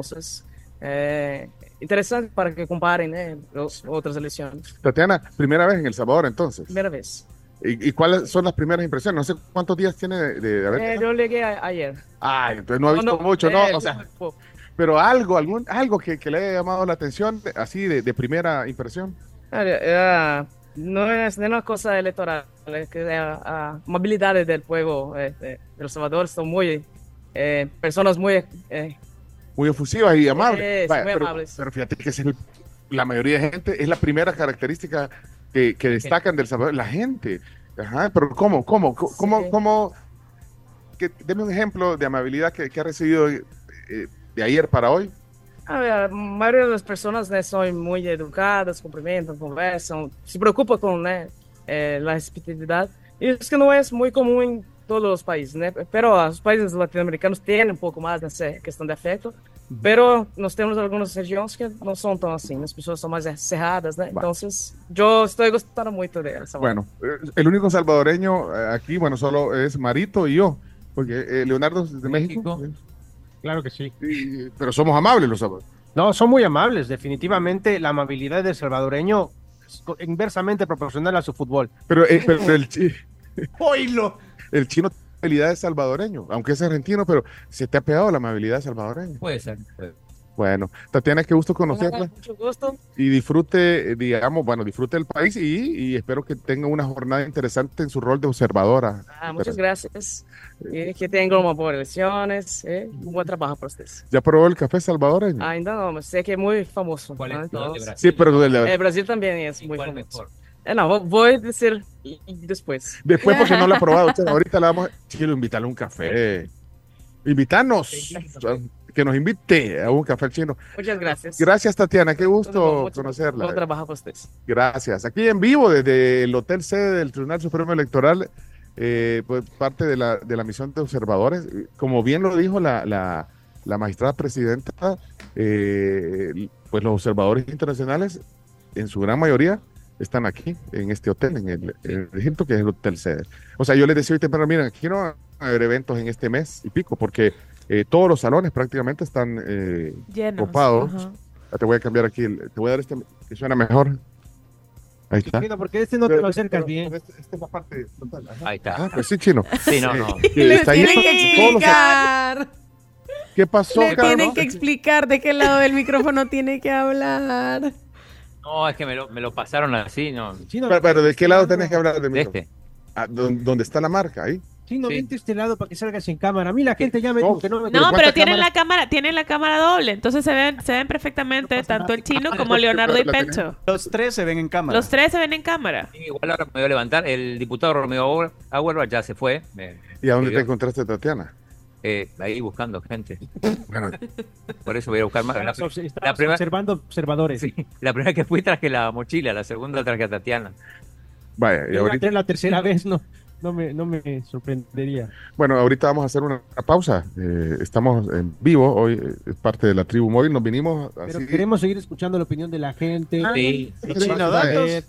é interessante para que comparem, né, as outras eleições. Tatiana, primera vez en El Salvador entonces. Primeira vez. ¿Y, y cuáles son las primeras impresiones? No sé cuántos días tiene de, de haber. Eh, yo llegué a- ayer. Ah, entonces no ha visto mucho, ¿no? eh, O sea, pero algo, algún, algo que, que le haya llamado la atención, así de, de primera impresión. Olha, é, não é nem uma coisa eleitoral, é que é a, a mobilidade do povo é, é, de El Salvador é, pessoas muito é, Muy efusivas y amables. Eh, Vaya, muy pero, amables. pero fíjate que es el- la mayoría de gente, es la primera característica que, que destacan del Salvador, la gente. Ajá, pero ¿cómo? ¿Cómo? ¿Cómo? cómo, cómo- que, deme un ejemplo de amabilidad que, que ha recibido eh, de ayer para hoy. A ver, a maioria das pessoas né, são muito educadas, cumprimentam, conversam, se preocupam com né, eh, a receptividade. Isso que não é muito comum em todos os países, né? Pero os países latino-americanos têm um pouco mais nessa questão de afeto. Pero nós temos algumas regiões que não são tão assim, as pessoas são mais cerradas, né? Então, eu estou gostando muito delas. Bueno, el único salvadoreño eh, aquí, bueno, solo es Marito y yo, porque eh, Leonardo es de México. Claro que sí. pero somos amables los salvadoreños. No, son muy amables. Definitivamente la amabilidad del salvadoreño es inversamente proporcional a su fútbol. Pero, eh, pero el, chi- ¡Oílo! el chino amabilidad de salvadoreño, aunque es argentino, pero se te ha pegado la amabilidad de salvadoreño. Puede ser. Bueno, Tatiana, qué gusto conocerla. Mucho gusto. y disfrute, eh, digamos, bueno, disfrute del país y, y espero que tenga una jornada interesante en su rol de observadora. Ah, muchas gracias. E que tenham uma boa eleições. E um bom trabalho para vocês. ¿Ya probó el café salvadoreño? Ainda mas sei que é muito famoso. ¿no? Então, Sí, pero de la- É, Brasil também é muito famoso. É, não, vou, vou dizer depois. después porque no lo ha probado. Usted, ahorita le vamos a Chilo, invitarle a un café. Invitarnos, que nos invite a un café chino. Muchas gracias. Gracias, Tatiana, qué gusto conocerla. Trabalho para vocês. Gracias. Aquí en vivo desde el Hotel Sede del Tribunal Supremo Electoral, eh, pues parte de la, de la misión de observadores. Como bien lo dijo la, la, la magistrada presidenta, eh, pues los observadores internacionales, en su gran mayoría, están aquí, en este hotel, en el, en el que es el Hotel Sede. O sea, yo les decía hoy temprano, miren, aquí no van a haber eventos en este mes y pico, porque eh, todos los salones prácticamente están eh, Llenos, copados. ajá. Ya te voy a cambiar aquí, el- te voy a dar este que suena mejor. Ahí está. Cuidado, porque este no te lo acercas bien. Esta es la parte frontal. Ahí está. Ah, pues sí, chino. Sí, no, no. Eh, que está ahí Tienen que todos los- explicar. ¿Qué pasó, Le Carlos? tienen que explicar de qué lado del micrófono tiene que hablar. No, es que me lo, me lo pasaron así, no. Pero, pero, ¿de qué lado tenés que hablar de mí? este. Ah, ¿dó- ¿Dónde está la marca? Ahí. Chino, vente a este lado para que salgas en cámara. A mí la gente ya me dijo que no me No, pero tienen la cámara, tienen la cámara doble, entonces se ven, se ven perfectamente tanto el chino como Leonardo y Pencho. Los tres se ven en cámara. Los tres se ven en cámara. Igual ahora me voy a levantar. El diputado Romeo Auer- Auerbach ya se fue. me- ¿Y a dónde te encontraste, Tatiana? Eh, ahí buscando gente. Por eso voy a buscar más. La, la primera, observando observadores. sí, la primera que fui traje la mochila, la segunda traje a Tatiana. Vaya, y ahorita, la tercera vez, no, no, me, no me sorprendería. bueno, ahorita vamos a hacer una, una pausa. Eh, estamos en vivo, hoy eh, es parte de la tribu móvil. Nos vinimos Pero así. queremos seguir escuchando la opinión de la gente. Sí. Si Sí. chino datos,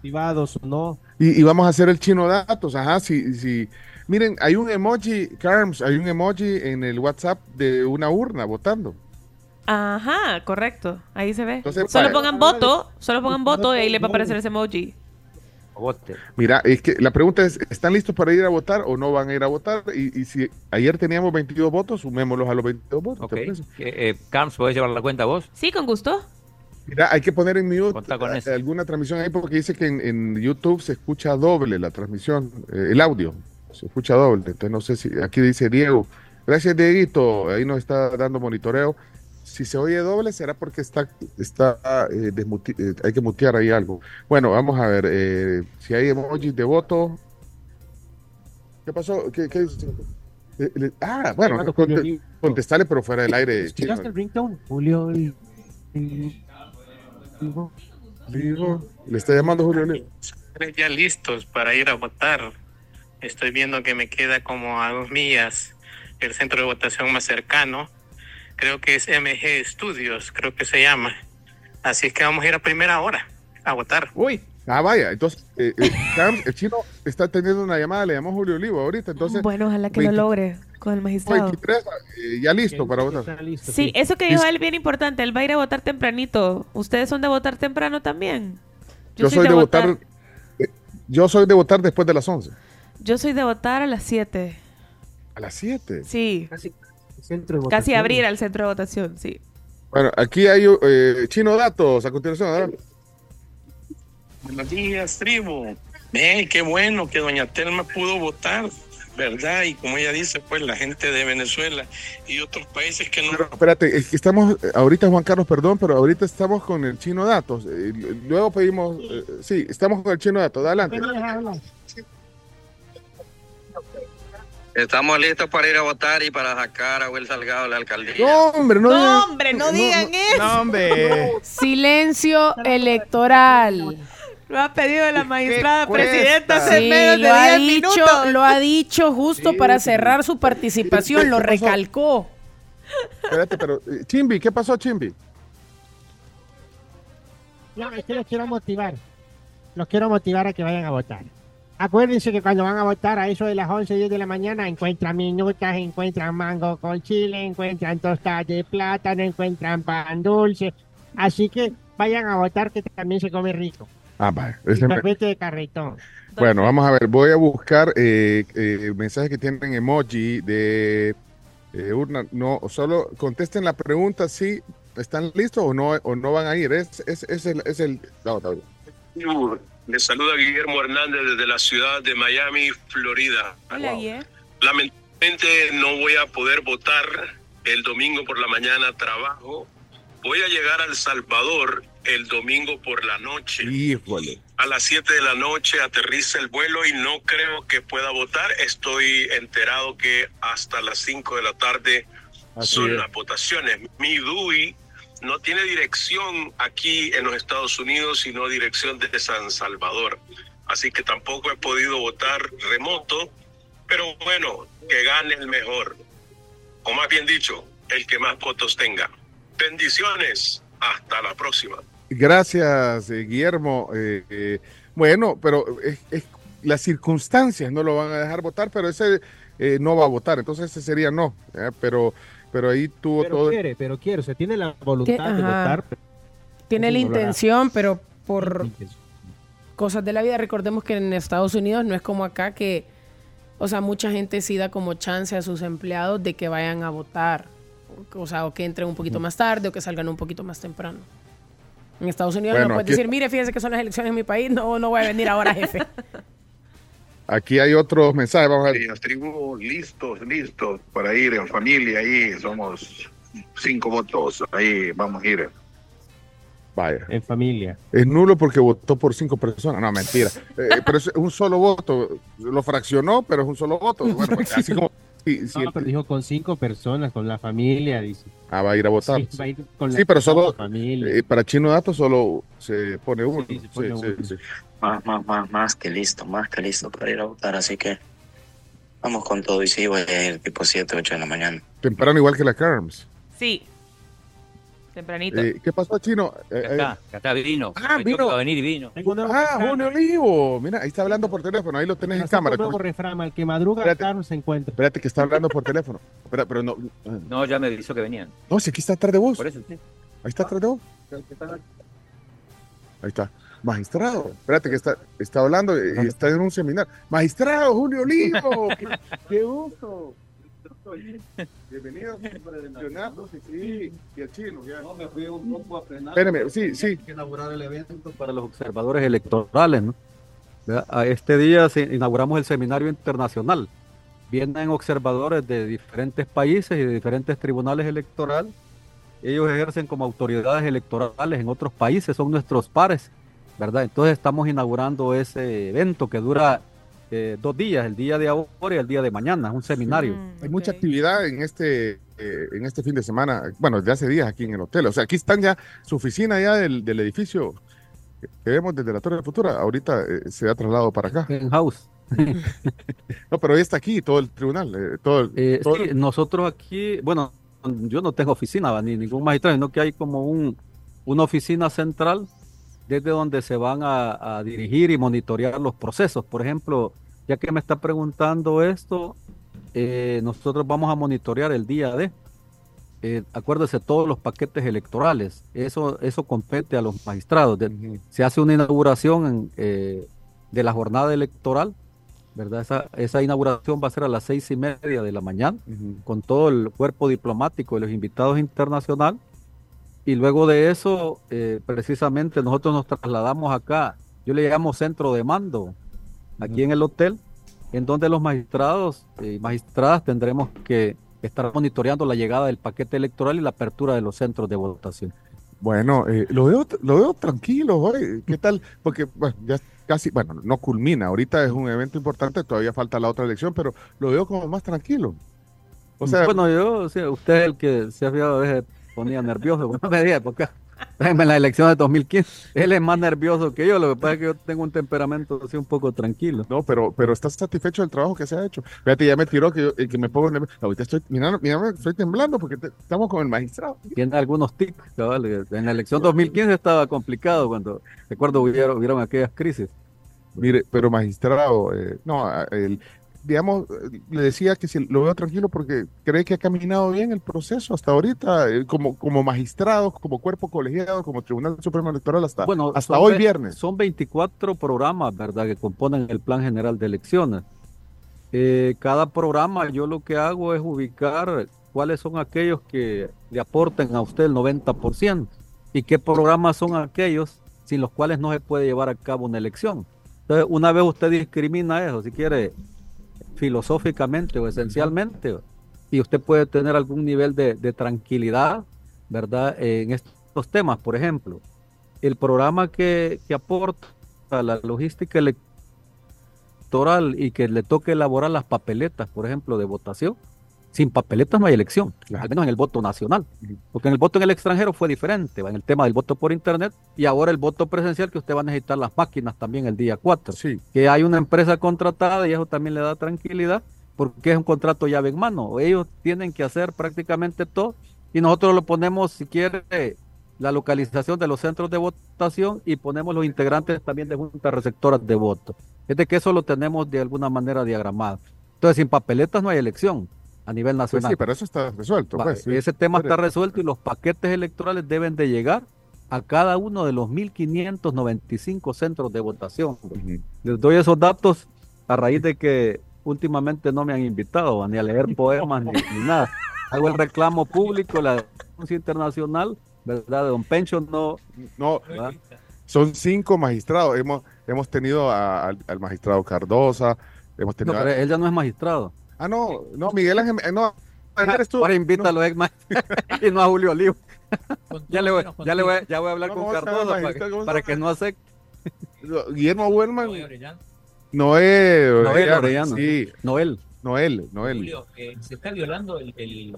privados o no. Y, y vamos a hacer el chino datos, ajá, sí, sí. Miren, hay un emoji, Carms, hay un emoji en el WhatsApp de una urna votando. Ajá, correcto. Ahí se ve. Entonces, solo pongan voto, solo pongan voto y ahí les va a aparecer ese emoji. Vote. Mira, es que la pregunta es, ¿están listos para ir a votar o no van a ir a votar? Y, y si ayer teníamos 22 votos, sumémoslos a los 22 votos. Ok. ¿te parece? Eh, eh, Carms, ¿podés llevar la cuenta vos? Sí, con gusto. Mira, hay que poner en mute alguna transmisión ahí porque dice que en, en YouTube se escucha doble la transmisión, eh, el audio, se escucha doble. Entonces no sé si, aquí dice Diego, gracias Dieguito, ahí nos está dando monitoreo. Si se oye doble será porque está, está eh, desmuti- eh, hay que mutear ahí algo. Bueno, vamos a ver, eh, si hay emojis de voto. ¿Qué pasó? ¿Qué, qué dice? Eh, ah, bueno, Lim- contestale, pero fuera del aire. chino. ¿Escuchaste el ringtone? Julio. Digo, le está llamando Julio ya listos para ir a votar. Estoy viendo que me queda como a dos millas el centro de votación más cercano. Creo que es MG Studios, creo que se llama. Así es que vamos a ir a primera hora a votar. Uy. Ah, vaya, entonces, eh, eh, Carms, el chino está teniendo una llamada, le llamó Julio Olivo ahorita, entonces... Bueno, ojalá que 20 lo logre con el magistrado. 23, eh, ya listo para votar. Sí, eso que dijo él bien importante, él va a ir a votar tempranito. ¿Ustedes son de votar temprano también? Yo, soy de votar, eh, yo soy de votar después de las 11. Yo soy de votar a las 7. A las 7. Sí. Casi, centro de Casi abrir al centro de votación, sí. Bueno, aquí hay eh, chino datos a continuación. adelante. Buenos días, tribu. Ven, qué bueno que doña Telma pudo votar, ¿verdad? Y como ella dice, pues la gente de Venezuela y otros países que no... Espérate, es que estamos, ahorita Juan Carlos, perdón, pero ahorita estamos con el chino datos. eh, luego pedimos, eh, sí, estamos con el chino datos. Adelante. Estamos listos para ir a votar y para sacar a Will Salgado de la alcaldía. No, hombre, no, No, digan- hombre, no digan eso. No, hombre. Silencio electoral. Lo ha pedido la magistrada presidenta hace Sí, menos de lo ha 10 dicho, minutos. lo ha dicho justo Sí. para cerrar su participación, lo recalcó. Espérate, pero, eh, Chimbi, ¿qué pasó, Chimbi? No, es que los quiero motivar. Los quiero motivar a que vayan a votar. Acuérdense que cuando van a votar a eso de las 11, 10 de la mañana, encuentran minutas, encuentran mango con chile, encuentran tostadas de plátano, encuentran pan dulce. Así que vayan a votar que también se come rico. Ah, me- sorbete de carretón. Bueno, vamos a ver, voy a buscar eh, eh, mensajes que tienen emoji de eh, urna. No, solo contesten la pregunta si están listos o no, o no van a ir. Es, es, es el... Es el no, no, no. Le saluda Guillermo Hernández desde la ciudad de Miami, Florida. Hola, Guille. Lamentablemente no voy a poder votar el domingo por la mañana, trabajo. Voy a llegar a El Salvador el domingo por la noche. Híjole. A las 7 de la noche aterriza el vuelo y no creo que pueda votar. Estoy enterado que hasta las 5 de la tarde Así son es. las votaciones. Mi DUI no tiene dirección aquí en los Estados Unidos, sino dirección de San Salvador. Así que tampoco he podido votar remoto, pero bueno, que gane el mejor. O más bien dicho, el que más votos tenga. Bendiciones. Hasta la próxima. Gracias, eh, Guillermo. Eh, eh, bueno, pero es, es- las circunstancias no lo van a dejar votar, pero ese eh, no va a votar, entonces ese sería no. Pero, pero ahí tuvo Pero todo. quiere, pero quiere. O sea, tiene la voluntad de votar. Tiene la intención, pero por cosas de la vida, recordemos que en Estados Unidos no es como acá que, o sea, mucha gente sí da como chance a sus empleados de que vayan a votar. O sea, o que entren un poquito más tarde o que salgan un poquito más temprano. En Estados Unidos Bueno, no puedes decir, mire, fíjese que son las elecciones en mi país, no, no voy a venir ahora, jefe. Aquí hay otros mensajes. Vamos a ver. Las tribus listos, listos para ir en familia. Ahí somos cinco votos. Ahí vamos a ir. Vaya. En familia. Es nulo porque votó por cinco personas. No, mentira. Eh, pero es un solo voto. Lo fraccionó, pero es un solo voto. Bueno, pues, así como. Sí, No, pero dijo con cinco personas, con la familia, dice. Ah, va a ir a votar. Sí, va a ir con la- Sí, pero solo. familia. eh, para Chino Datos solo se pone uno. Sí, se pone Sí, uno. sí, sí. Más, más, más, más que listo, más que listo para ir a votar, así que vamos con todo y sí, voy a ir tipo 7, 8 de la mañana. Temprano igual que la Carms. Sí. Tempranito. Eh, ¿Qué pasó, Chino? Eh, Acá está, acá está, vino. Ah, Me vino. venir vino. Ah, Julio Olivo. Mira, ahí está hablando por teléfono. Ahí lo tenés en cámara. refrán, al que madruga, Carlos se encuentra. Espérate que está hablando por teléfono. Espera, pero no. No, ya me avisó que venían. No, si aquí está atrás de vos. Por eso sí. Ahí está atrás de vos. Ahí está. Magistrado. Espérate que está, está hablando y está en un seminario. Magistrado Julio Olivo. qué, qué gusto. Bienvenido Sí, y el chino. Ya. No, me fui un poco a frenar. Espérame, sí, sí. Que inaugurar el evento para los observadores electorales, ¿no? Este día inauguramos el seminario internacional. Vienen observadores de diferentes países y de diferentes tribunales electorales. Ellos ejercen como autoridades electorales en otros países, son nuestros pares, ¿verdad? Entonces estamos inaugurando ese evento que dura eh, dos días, el día de ahora y el día de mañana, es un seminario. Hay mucha actividad en este, eh, en este fin de semana. Bueno, desde hace días aquí en el hotel. O sea, aquí están ya, su oficina ya del, del edificio que vemos desde la Torre de Futura. Ahorita eh, se ha trasladado para acá. En house. no, pero hoy está aquí todo el tribunal. eh, todo el- Eh, todo sí, el- nosotros aquí, bueno, yo no tengo oficina ni ningún magistrado, sino que hay como un, una oficina central desde donde se van a, a dirigir y monitorear los procesos. Por ejemplo, ya que me está preguntando esto, eh, nosotros vamos a monitorear el día de, eh, acuérdese, todos los paquetes electorales. Eso, eso compete a los magistrados. De- Se hace una inauguración en, eh, de la jornada electoral, ¿verdad? Esa, esa inauguración va a ser a las seis y media de la mañana, con todo el cuerpo diplomático y los invitados internacionales. Y luego de eso, eh, precisamente nosotros nos trasladamos acá, yo le llamo centro de mando, aquí en el hotel, en donde los magistrados y magistradas tendremos que estar monitoreando la llegada del paquete electoral y la apertura de los centros de votación. Bueno, eh, lo veo, lo veo tranquilo hoy. ¿Qué tal? Porque bueno, ya casi, bueno, no culmina. Ahorita es un evento importante, todavía falta la otra elección, pero lo veo como más tranquilo. O sea, bueno, yo, o sea, usted es el que se ha fijado, ponía nervioso, bueno, me diga, porque en la elección de 2015, él es más nervioso que yo, lo que pasa es que yo tengo un temperamento así un poco tranquilo. No, pero, pero estás satisfecho del trabajo que se ha hecho. Fíjate, ya me tiró que, yo- eh, que me pongo nervioso. Ahorita estoy, mira, mira, estoy temblando porque te- estamos con el magistrado. Tiene algunos tics, cabal, En la elección 2015 estaba complicado cuando, recuerdo, hubieron, hubieron aquellas crisis. Mire, pero magistrado, eh, no, el, digamos, le decía que si lo veo tranquilo porque cree que ha caminado bien el proceso hasta ahorita, eh, como, como magistrado, como cuerpo colegiado, como Tribunal Supremo Electoral, hasta, Bueno, hasta hoy viernes. Son 24 programas, ¿verdad?, que componen el Plan General de Elecciones. Eh, cada programa yo lo que hago es ubicar cuáles son aquellos que le aporten a usted el 90% y qué programas son aquellos sin los cuales no se puede llevar a cabo una elección. Entonces, una vez usted discrimina eso, si quiere, filosóficamente o esencialmente, y usted puede tener algún nivel de, de tranquilidad, ¿verdad? En estos temas, por ejemplo, el programa que, que aporta a la logística electoral y que le toque elaborar las papeletas, por ejemplo, de votación, sin papeletas no hay elección, al menos en el voto nacional, porque en el voto en el extranjero fue diferente, en el tema del voto por internet y ahora el voto presencial que usted va a necesitar las máquinas también el día 4, que hay una empresa contratada y eso también le da tranquilidad porque es un contrato llave en mano, ellos tienen que hacer prácticamente todo y nosotros lo ponemos, si quiere, la localización de los centros de votación y ponemos los integrantes también de juntas receptoras de voto. Es de que eso lo tenemos de alguna manera diagramado. Entonces, sin papeletas no hay elección a nivel Pues nacional. sí, pero eso está resuelto. Pues, sí. Ese tema está resuelto y los paquetes electorales deben de llegar a cada uno de los 1.595 centros de votación. Les doy esos datos a raíz de que últimamente no me han invitado ni a leer poemas ni, ni nada. Hago el reclamo público, la denuncia internacional, ¿verdad? De Don Pencho no... No, son cinco magistrados. Hemos, hemos tenido a- al, al magistrado Cardosa, hemos No, tenido a- pero él ya no es magistrado. Ah, no, no, Miguel Ángel, eh, no, eres tú. Ahora invita a los ex magistrados y no a Julio Olivo. ya le voy, ya le voy, ya voy a hablar No, con ¿cómo se llama Cardoso para, que- ¿Cómo se para que no acepte. Guillermo Huelman. Noé Noel Orellana, Orellana. Sí, Noel. Noel, Noel. Julio, eh, se está violando el, el-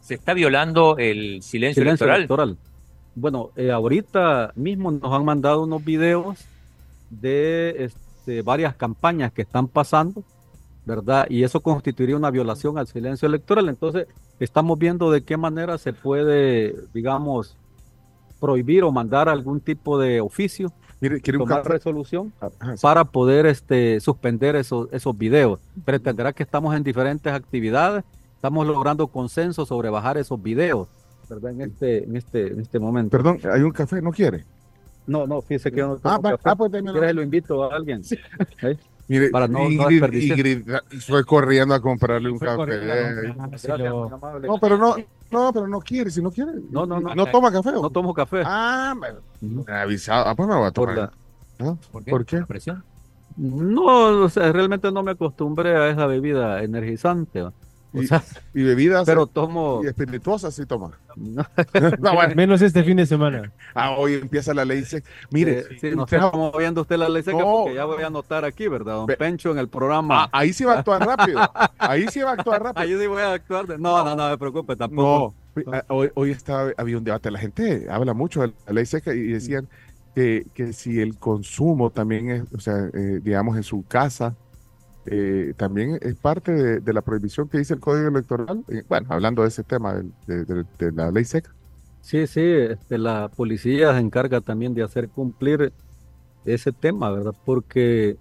se está violando el silencio, Silencio electoral. electoral. Bueno, eh, ahorita mismo nos han mandado unos videos de este, varias campañas que están pasando, ¿verdad? Y eso constituiría una violación al silencio electoral. Entonces, estamos viendo de qué manera se puede, digamos, prohibir o mandar algún tipo de oficio, Mire, tomar resolución sí. para poder este, suspender esos, esos videos. Pero entenderá que estamos en diferentes actividades, estamos logrando consenso sobre bajar esos videos, ¿verdad? En este, en este, en este momento. Perdón, hay un café, ¿no quiere? No, no, fíjese que yo no tomo Ah, café. ah, pues Si quieres, lo invito a alguien. ¿Eh? Mire, Para no- no Ingrid, desperdiciar. Ingrid, fue corriendo a comprarle un Fue café. corriendo. No, pero no, no, pero no quiere, si no quiere. No, no, no. No toma café. ¿o? No tomo café. Ah, me, me ha avisado. Ah, pues me voy a Por tomar. la- ¿Ah? ¿Por qué? ¿Por qué? ¿La presión? No, o sea, realmente no me acostumbré a esa bebida energizante. ¿va? O Y, sea, y bebidas pero tomo. y espirituosas sí toma. No. No, bueno. Menos este fin de semana. Ah, hoy empieza la ley seca. Mire, Eh, sí, no usted- está moviendo usted la ley seca No. porque ya voy a anotar aquí, ¿verdad? Don Pencho en el programa. Ah, ahí sí va a actuar rápido. Ahí sí va a actuar rápido. Ahí sí voy a actuar. de- No, no, no, me preocupe, tampoco. No, ah, hoy, hoy estaba, había un debate, la gente habla mucho de la ley seca y decían que, que si el consumo también es, o sea, eh, digamos en su casa, eh, también es parte de, de la prohibición que dice el Código Electoral, eh, bueno, hablando de ese tema del- de, de- de la ley seca. Sí, sí, este, la policía se encarga también de hacer cumplir ese tema, ¿verdad? Porque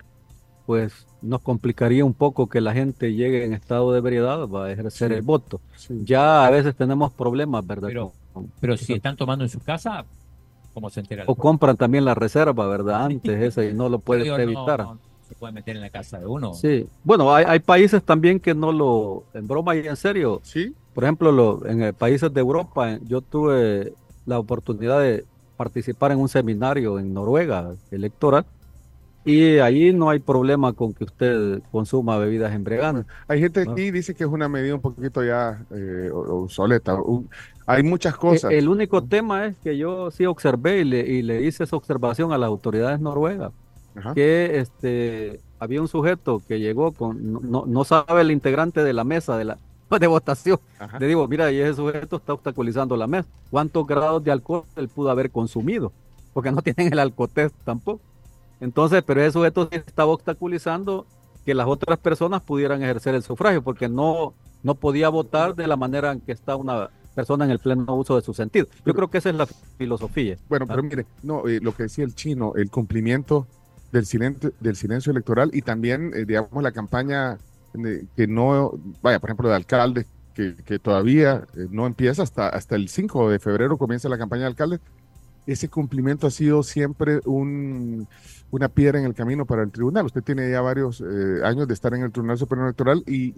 pues nos complicaría un poco que la gente llegue en estado de ebriedad va a ejercer Sí. el voto. Ya a veces tenemos problemas, ¿verdad? Pero, pero si están tomando en su casa, ¿cómo se entera? la o compran también la reserva, ¿verdad? Antes ese y no lo puedes Digo, no, evitar. no se puede meter en la casa de uno. Sí, bueno, hay, hay países también que no lo, en broma y en serio. Sí. Por ejemplo, lo- en eh, países de Europa, eh, yo tuve la oportunidad de participar en un seminario en Noruega electoral y ahí no hay problema con que usted consuma bebidas embriagantes. Hay gente aquí dice que es una medida un poquito ya eh, obsoleta. Un- hay muchas cosas. Eh, El único tema es que yo sí observé y le, y le hice esa observación a las autoridades noruegas, Ajá. que este había un sujeto que llegó con, no, no- sabe el integrante de la mesa de la de votación. Ajá. Le digo, mira, y ese sujeto está obstaculizando la mesa. ¿Cuántos grados de alcohol él pudo haber consumido? Porque no tienen el alcotest tampoco. Entonces, pero ese sujeto estaba obstaculizando que las otras personas pudieran ejercer el sufragio, porque no, no podía votar de la manera en que está una persona en el pleno uso de su sentido. Yo creo que esa es la filosofía. Bueno, pero mire, no, eh, lo que decía el chino, el cumplimiento del silencio, del silencio electoral y también, eh, digamos, la campaña eh, que no, vaya, por ejemplo, de alcalde, que, que todavía eh, no empieza hasta, hasta el 5 de febrero comienza la campaña de alcalde. Ese cumplimiento ha sido siempre un, una piedra en el camino para el tribunal. Usted tiene ya varios eh, años de estar en el Tribunal Supremo Electoral y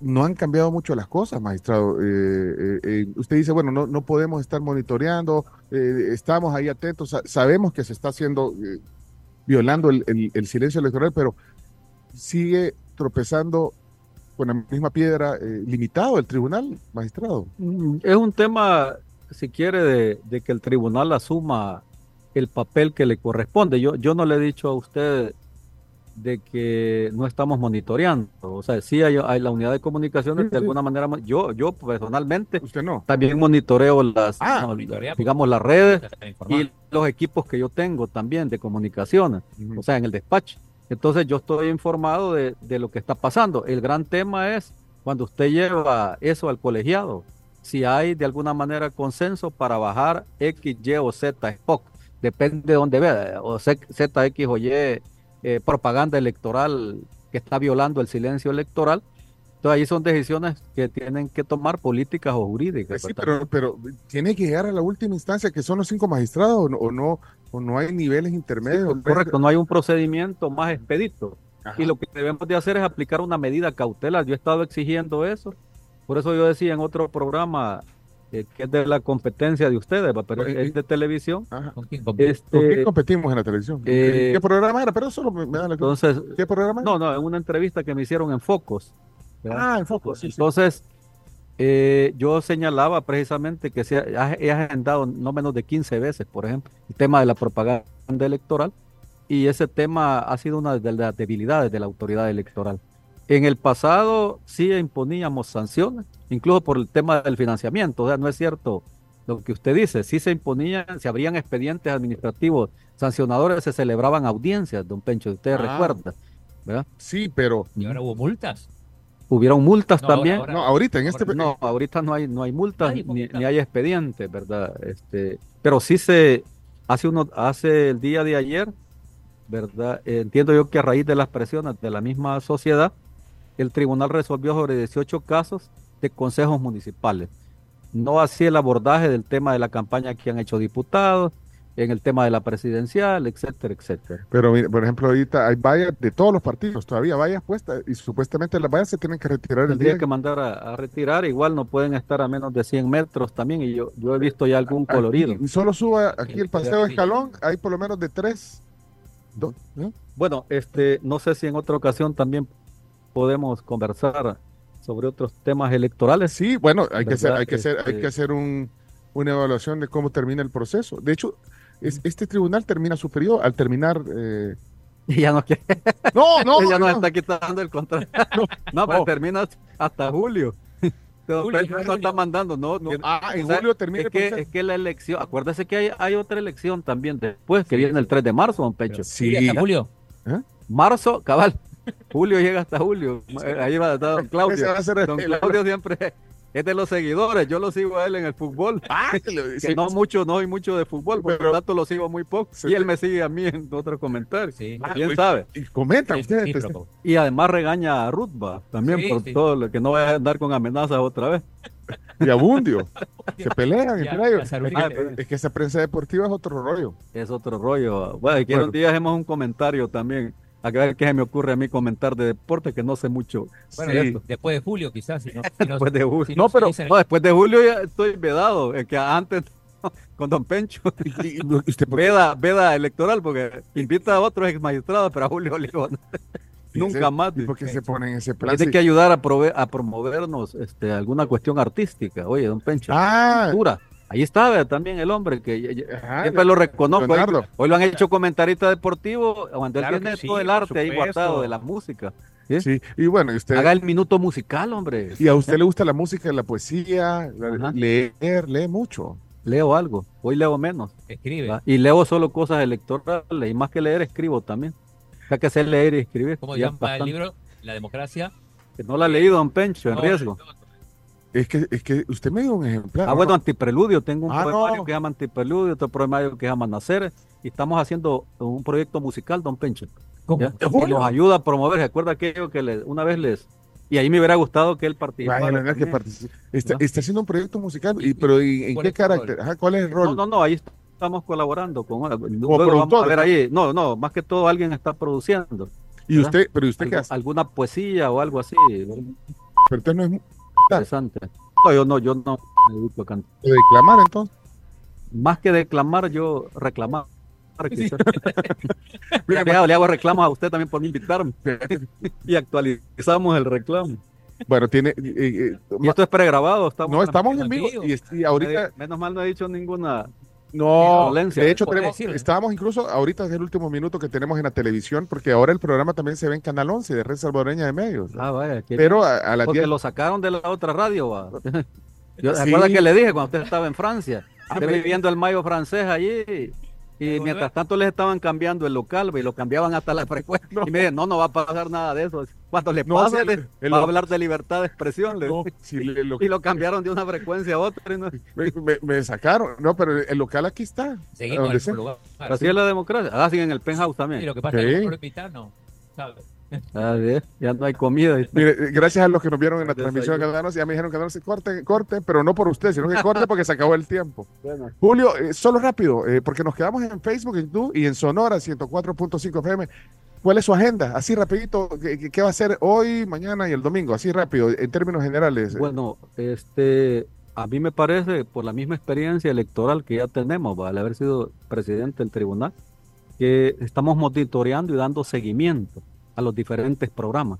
no han cambiado mucho las cosas, magistrado. Usted dice, bueno, no, no podemos estar monitoreando, estamos ahí atentos, sa- sabemos que se está haciendo, violando el, el- el silencio electoral, pero sigue tropezando con la misma piedra, eh, limitado el tribunal, magistrado. Mm, Es un tema, si quiere, de, de que el tribunal asuma el papel que le corresponde. Yo, yo no le he dicho a usted de que no estamos monitoreando. O sea, sí hay, hay la unidad de comunicaciones, Sí, de sí. alguna manera, yo, yo personalmente Usted no. también monitoreo las, Ah, no, digamos, las redes y los equipos que yo tengo también de comunicaciones, o sea, en el despacho. Entonces yo estoy informado de, de lo que está pasando. El gran tema es cuando usted lleva eso al colegiado, si hay de alguna manera consenso para bajar X, Y o Z Spock, depende de dónde vea, o Z, Z, X o Y, eh, propaganda electoral que está violando el silencio electoral. Entonces ahí son decisiones que tienen que tomar políticas o jurídicas. Pues sí, pero, pero tiene que llegar a la última instancia, que son los cinco magistrados, o no, o no, o no hay niveles intermedios. Correcto, no hay un procedimiento más expedito. Y lo que debemos de hacer es aplicar una medida cautelar. Yo he estado exigiendo eso. Por eso yo decía en otro programa que es de la competencia de ustedes, va, pero Eh, es de televisión. ¿Con quién ¿Con Este, qué competimos en la televisión? eh, ¿Qué programa era? Pero solo me, me da la Entonces, ¿Qué programa? no, no, en una entrevista que me hicieron en Focos. ¿verdad? Ah, en Focos, sí, sí. Entonces, eh, yo señalaba precisamente que se ha, he agendado no menos de 15 veces, por ejemplo, el tema de la propaganda electoral, y ese tema ha sido una de las debilidades de la autoridad electoral. En el pasado sí imponíamos sanciones, incluso por el tema del financiamiento, o sea, no es cierto lo que usted dice, sí se imponían, se abrían expedientes administrativos sancionadores, se celebraban audiencias, don Pencho, usted Ah. recuerda, ¿verdad? Sí, pero... ¿Y ahora hubo multas? Hubieron multas No, también. ahora- No, ahorita, en este... No, ahorita no hay, no hay multas ni, ni hay expedientes, ¿verdad? Este, pero sí se hace uno, hace el día de ayer, ¿verdad? Eh, entiendo yo que a raíz de las presiones de la misma sociedad, el tribunal resolvió sobre 18 casos de consejos municipales. No así el abordaje del tema de la campaña que han hecho diputados, en el tema de la presidencial, etcétera, etcétera. Pero, mire, por ejemplo, ahorita hay vallas de todos los partidos, todavía vallas puestas, y supuestamente las vallas se tienen que retirar el Tendría día que mandar a, a retirar, igual no pueden estar a menos de 100 metros también, y yo, yo he visto ya algún Aquí, colorido. y solo suba aquí el paseo de escalón, hay por lo menos de tres. do- ¿eh? Bueno, este, no sé si en otra ocasión también podemos conversar sobre otros temas electorales. Sí, bueno, hay que hacer, hay que hacer, hay Este, que hacer un, una evaluación de cómo termina el proceso. De hecho, es- este tribunal termina su periodo al terminar. eh, Y ya no quiere. No, no, ya nos no. está quitando el contrato. No, pero termina hasta julio. Julio, no está mandando, no, no. Ah, en O sea, julio termina es el que, es que la elección, acuérdese que hay, hay otra elección también después, que viene el 3 de marzo, don Pecho. Sí. ¿Hasta julio? ¿Eh? Marzo, cabal. Julio llega hasta julio. Ahí va a estar don Claudio. Don Claudio siempre es de los seguidores. Yo lo sigo a él en el fútbol. Que no mucho, no soy mucho de fútbol, por lo tanto lo sigo muy poco. Y él me sigue a mí en otros comentarios. Ah, Bien pues, sabe. Y comenta usted. pues, Y además regaña a Rutba también Sí, por sí. todo lo que no vaya a andar con amenazas otra vez. Y Abundio. Se pelean Ya, entre ellos. Es que, es que esa prensa deportiva es otro rollo. Es otro rollo. Bueno, y que Bueno. un día hacemos un comentario también. A ver qué se me ocurre a mí comentar de deporte que no sé mucho. Bueno, esto. después de julio quizás. Si no, si no- después de julio. si no, pero el- no, después de julio ya estoy vedado. Es que antes con Don Pencho. veda, veda electoral porque invita a otros ex magistrados, pero a Julio León. Nunca más. ¿Y por qué se ponen en ese plan? Tiene que ayudar a, prove- a promovernos este, alguna cuestión artística. Oye, Don Pencho. Ah. Cultura. Ahí está vea, también el hombre que Ajá, siempre lo reconozco. Hoy, lo han hecho comentarista deportivo cuando Claro él tiene sí, todo el arte ahí guardado de la música. ¿sí? Sí, y bueno, usted. Haga el minuto musical, hombre. ¿Y a usted le gusta la música, la poesía, leer, lee mucho? Leo algo, hoy leo menos. Escribe. ¿va? Y leo solo cosas electorales y más que leer, escribo también. Hay que hacer leer y escribir. ¿Cómo ya llama el libro? La democracia. Que no la ha leído, Don Pencho, en No, riesgo. Es que, es que usted me dio un ejemplar. Ah, bueno, Antipreludio. Tengo un Ah, poemario no. que se llama Antipreludio, otro poemario que se llama Nacer. Y estamos haciendo un proyecto musical, Don Pencho. Que nos ayuda a promover. ¿Se acuerda aquello que le- una vez les... Y ahí me hubiera gustado que él participara. Vaya, que participe. Está, está haciendo un proyecto musical, y, pero ¿y ¿en ¿Cuál qué carácter? Ajá, ¿Cuál es el rol? No, no, no, ahí estamos colaborando con luego vamos productor, a ver ¿no? ahí. No, no, más que todo alguien está produciendo. ¿Y ¿verdad? usted, pero ¿y usted qué hace? Alguna poesía o algo así. Pero usted no es interesante. No, yo no, yo no me dedico a cantar. de declamar entonces. Más que declamar, yo reclamar. quizás. Mira, mira, le hago reclamos a usted también por invitarme. y actualizamos el reclamo. Bueno, tiene. eh, eh, ¿Y esto es pregrabado? Estamos no, estamos en vivo. Y, y ahorita. Menos mal no he dicho ninguna. No, de hecho tenemos, estábamos incluso, ahorita es el último minuto que tenemos en la televisión, porque ahora el programa también se ve en Canal 11 de Red Salvadoreña de Medios. Ah, vaya. Pero a, a las Porque 10 lo sacaron de la otra radio. va. Yo, ¿Se acuerda que le dije cuando usted estaba en Francia? Ah, Usted me- viviendo el mayo francés allí. Y mientras tanto les estaban cambiando el local y lo cambiaban hasta la frecuencia. Y me dicen, no, no va a pasar nada de eso. Cuando le No, pase, el- va a hablar de libertad de expresión. le- lo- y lo cambiaron de una frecuencia a otra. y no- me, me- me sacaron, no, pero el local aquí está. Seguimos donde en el sea. lugar. Así es la democracia. Ah, sí, en el penthouse también. Y lo que pasa es que no lo invitaron, ¿sabes? Ah, ya no hay comida. Mire, eh, gracias a los que nos vieron en la transmisión de Canal 11, ya me dijeron que corte, corte, pero no por usted, sino que corte porque se acabó el tiempo. Bueno. Julio, eh, solo rápido, eh, porque nos quedamos en Facebook, en YouTube y en Sonora 104.5 FM. ¿Cuál es su agenda? Así rapidito, ¿qué, va a hacer hoy, mañana y el domingo? Así rápido, en términos generales. Bueno, este, a mí me parece, por la misma experiencia electoral que ya tenemos, va, al haber sido presidente del tribunal, que estamos monitoreando y dando seguimiento a los diferentes programas.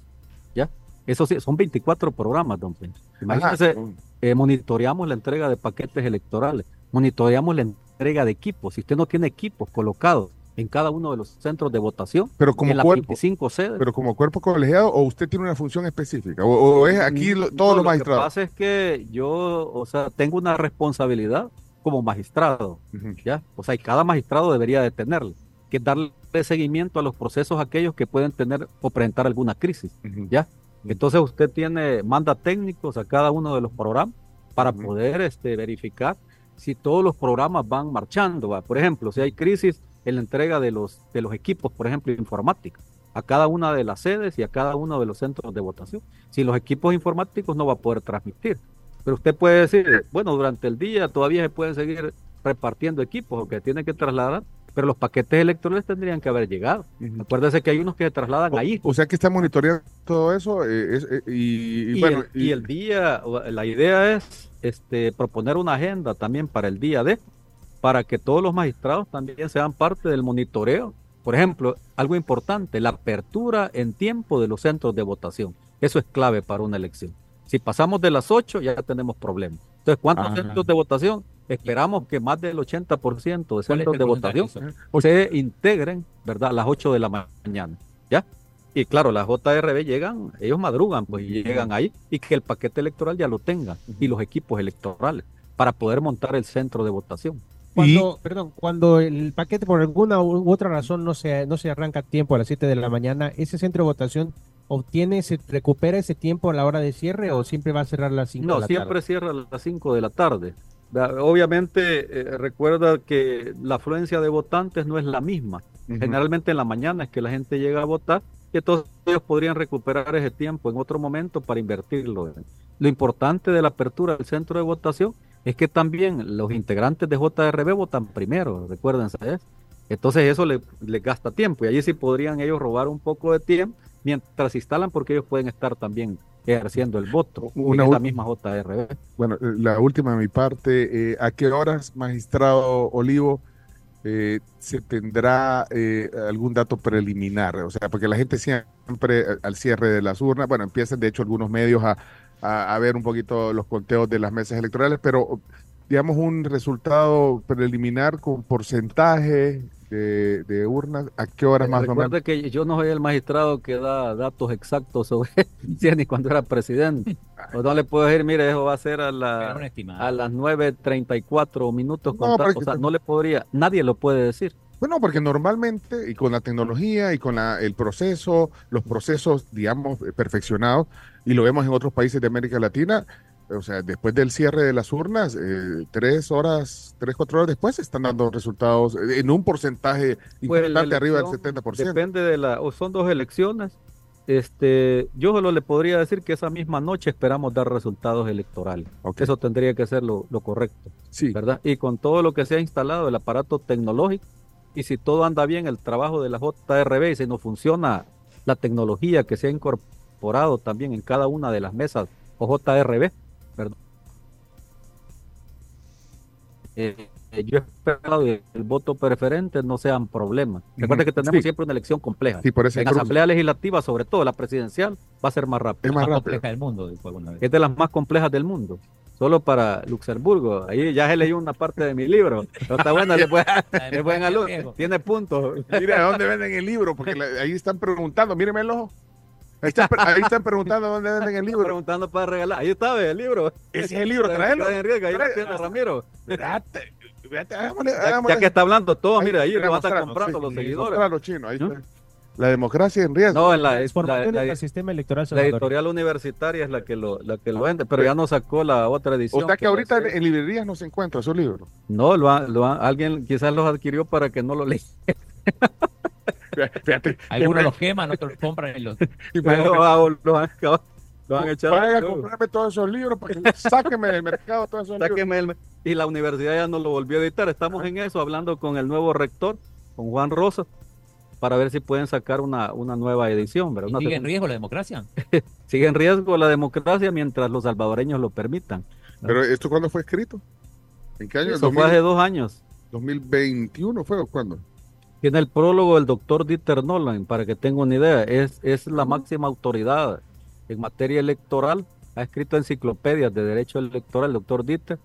¿Ya? Eso sí, son 24 programas, don Pencho. Imagínense, eh, monitoreamos la entrega de paquetes electorales, monitoreamos la entrega de equipos. Si usted no tiene equipos colocados en cada uno de los centros de votación, Pero como en las cuerpo. 25 sedes, Pero como cuerpo colegiado, o usted tiene una función específica, o, o es aquí lo- todos No, los Lo que magistrados. pasa es que yo, o sea, tengo una responsabilidad como magistrado, ¿ya? O sea, y cada magistrado debería de tenerla, que darle seguimiento a los procesos aquellos que pueden tener o presentar alguna crisis, ¿ya? Entonces usted tiene, manda técnicos a cada uno de los programas para poder este, verificar si todos los programas van marchando, ¿va? Por ejemplo, si hay crisis en la entrega de los, de los equipos, por ejemplo, informática, a cada una de las sedes y a cada uno de los centros de votación. Si los equipos informáticos no va a poder transmitir. Pero usted puede decir, bueno, durante el día todavía se pueden seguir repartiendo equipos o que tienen que trasladar, pero los paquetes electorales tendrían que haber llegado. Acuérdese que hay unos que se trasladan ahí. O sea que está monitoreando todo eso eh, es- eh, y, y Y, bueno, el, y el día, la idea es este, proponer una agenda también para el día de, para que todos los magistrados también sean parte del monitoreo. Por ejemplo, algo importante, la apertura en tiempo de los centros de votación. Eso es clave para una elección. Si pasamos de las 8 ya tenemos problemas. Entonces, ¿cuántos Ah. centros de votación? Esperamos que más del 80% de centros el de votación se integren, ¿verdad? A las 8 de la mañana, ¿ya? Y claro, las JRB llegan, ellos madrugan, pues y llegan ahí y que el paquete electoral ya lo tengan y los equipos electorales para poder montar el centro de votación. Cuando, perdón, cuando el paquete por alguna u otra razón no se, no se arranca a tiempo a las 7 de la mañana, ese centro de votación obtiene, se recupera ese tiempo a la hora de cierre o siempre va a cerrar a las 5 No, de la siempre tarde? cierra a las 5 de la tarde. Obviamente, eh, recuerda que la afluencia de votantes no es la misma. Generalmente en la mañana es que la gente llega a votar y entonces ellos podrían recuperar ese tiempo en otro momento para invertirlo. Lo importante de la apertura del centro de votación es que también los integrantes de JRB votan primero, recuérdense eso. Entonces eso le, les gasta tiempo y allí sí podrían ellos robar un poco de tiempo mientras se instalan porque ellos pueden estar también ejerciendo el voto Una en ul- misma JRB. Bueno, la última de mi parte, eh, ¿a qué horas, magistrado Olivo, eh, se tendrá eh, algún dato preliminar? O sea, porque la gente siempre eh, al cierre de las urnas, bueno, empiezan de hecho algunos medios a, a- a ver un poquito los conteos de las mesas electorales, pero digamos un resultado preliminar con porcentaje de, de urnas, ¿a qué horas más o menos? Recuerde que yo no soy el magistrado que da datos exactos sobre si ni cuando era presidente. O no le puedo decir, mire, eso va a ser a, la, a las 9.34 minutos. No, con tal- pero o sea, no le podría, nadie lo puede decir. Bueno, porque normalmente, y con la tecnología y con la- el proceso, los procesos, digamos, eh, perfeccionados, y lo vemos en otros países de América Latina, o sea, después del cierre de las urnas, eh, tres horas, tres, cuatro horas después, están dando resultados en un porcentaje Pues importante arriba del elección 70%. Depende de la, o son dos elecciones. Este, yo solo le podría decir que esa misma noche esperamos dar resultados electorales. Eso tendría que ser lo, lo correcto. Sí. ¿Verdad? Y con todo lo que se ha instalado, el aparato tecnológico, y si todo anda bien, el trabajo de la JRB, y si no funciona la tecnología que se ha incorporado también en cada una de las mesas o JRB, ¿verdad? Eh, eh, yo he esperado que el voto preferente no sean problemas. Recuerda que tenemos Sí. siempre una elección compleja. Sí, por eso en creo- Asamblea Legislativa, sobre todo la presidencial, va a ser más rápida. Es más más rápido. compleja del mundo, dijo alguna vez. Es de las más complejas del mundo. Solo para Luxemburgo. Ahí ya se leyó una parte de mi libro. Pero está buena, le puede- es buen alumno. Tiene puntos. Mire, ¿a dónde venden el libro? Porque la- ahí están preguntando, míreme el ojo. Ahí están, ahí están preguntando dónde venden el libro. preguntando para regalar. Ahí está, ve, el libro. Ese es el libro, tráelo. Está en riesgo, ahí lo tiene Ramiro. Hagámosle- Ya, hagámosle- ya que está hablando todo, Ahí, mira, ahí lo van a estar comprando sí, los seguidores. mostralo, chino, ahí ¿No? está. La democracia en riesgo. No, en la, es- Formaciones la- la- del sistema electoral la editorial universitaria es la que lo, la que lo vende, pero ya no sacó la otra edición. O sea que ahorita en, librerías no se encuentra su libro. No, lo ha- lo ha- alguien quizás los adquirió para que no lo lea. Fíjate. Algunos los queman, otros los compran y los. Pero, ah, lo han, lo han echado. Vayan a comprarme todos esos libros para que sáquenme del mercado todos esos libros. El- y la universidad ya no lo volvió a editar. Estamos en eso, hablando con el nuevo rector, con Juan Rosa, para ver si pueden sacar una, una nueva edición. ¿verdad? ¿Y Una ¿Sigue en riesgo la democracia? Sigue en riesgo la democracia mientras los salvadoreños lo permitan. Pero ¿esto cuándo fue escrito? ¿En qué año? Eso fue hace dos años. 2021 fue o cuándo? Tiene el prólogo del doctor Dieter Nolan, para que tenga una idea. Es, es la máxima autoridad en materia electoral. Ha escrito enciclopedias de derecho electoral el doctor Dieter.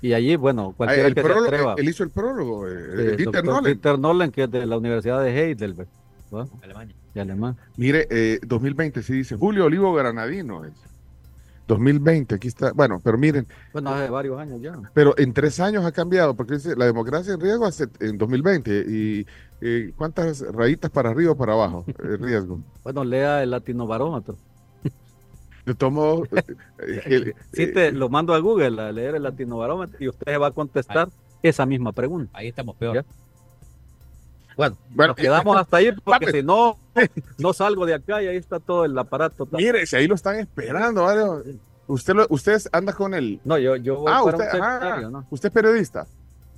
Y allí, bueno, Ah, cualquiera el que se prólogo- atreva. él hizo el prólogo, eh, Sí, el Dieter Nolan. Dieter Nolan, que es de la Universidad de Heidelberg. ¿va? Alemania. De Alemán. Mire, eh, 2020, sí dice Julio Olivo Granadino. es. 2020, aquí está. Bueno, pero miren, Bueno, hace varios años ya. pero en tres años ha cambiado, porque dice la democracia en riesgo hace, en 2020. ¿Y eh, cuántas rayitas para arriba o para abajo? El riesgo. Bueno, lea el latino barómetro. De todos modos, eh, el- Sí, te lo mando a Google a leer el latino barómetro y usted va a contestar esa misma pregunta. Ahí estamos peor. Bueno, Bueno, nos quedamos hasta ahí porque si no, no salgo de acá y ahí está todo el aparato. mire, si ahí lo están esperando, ¿vale? Usted, lo, usted anda con el. No, yo, yo voy Ah, para usted, un ah, ¿no? usted es periodista.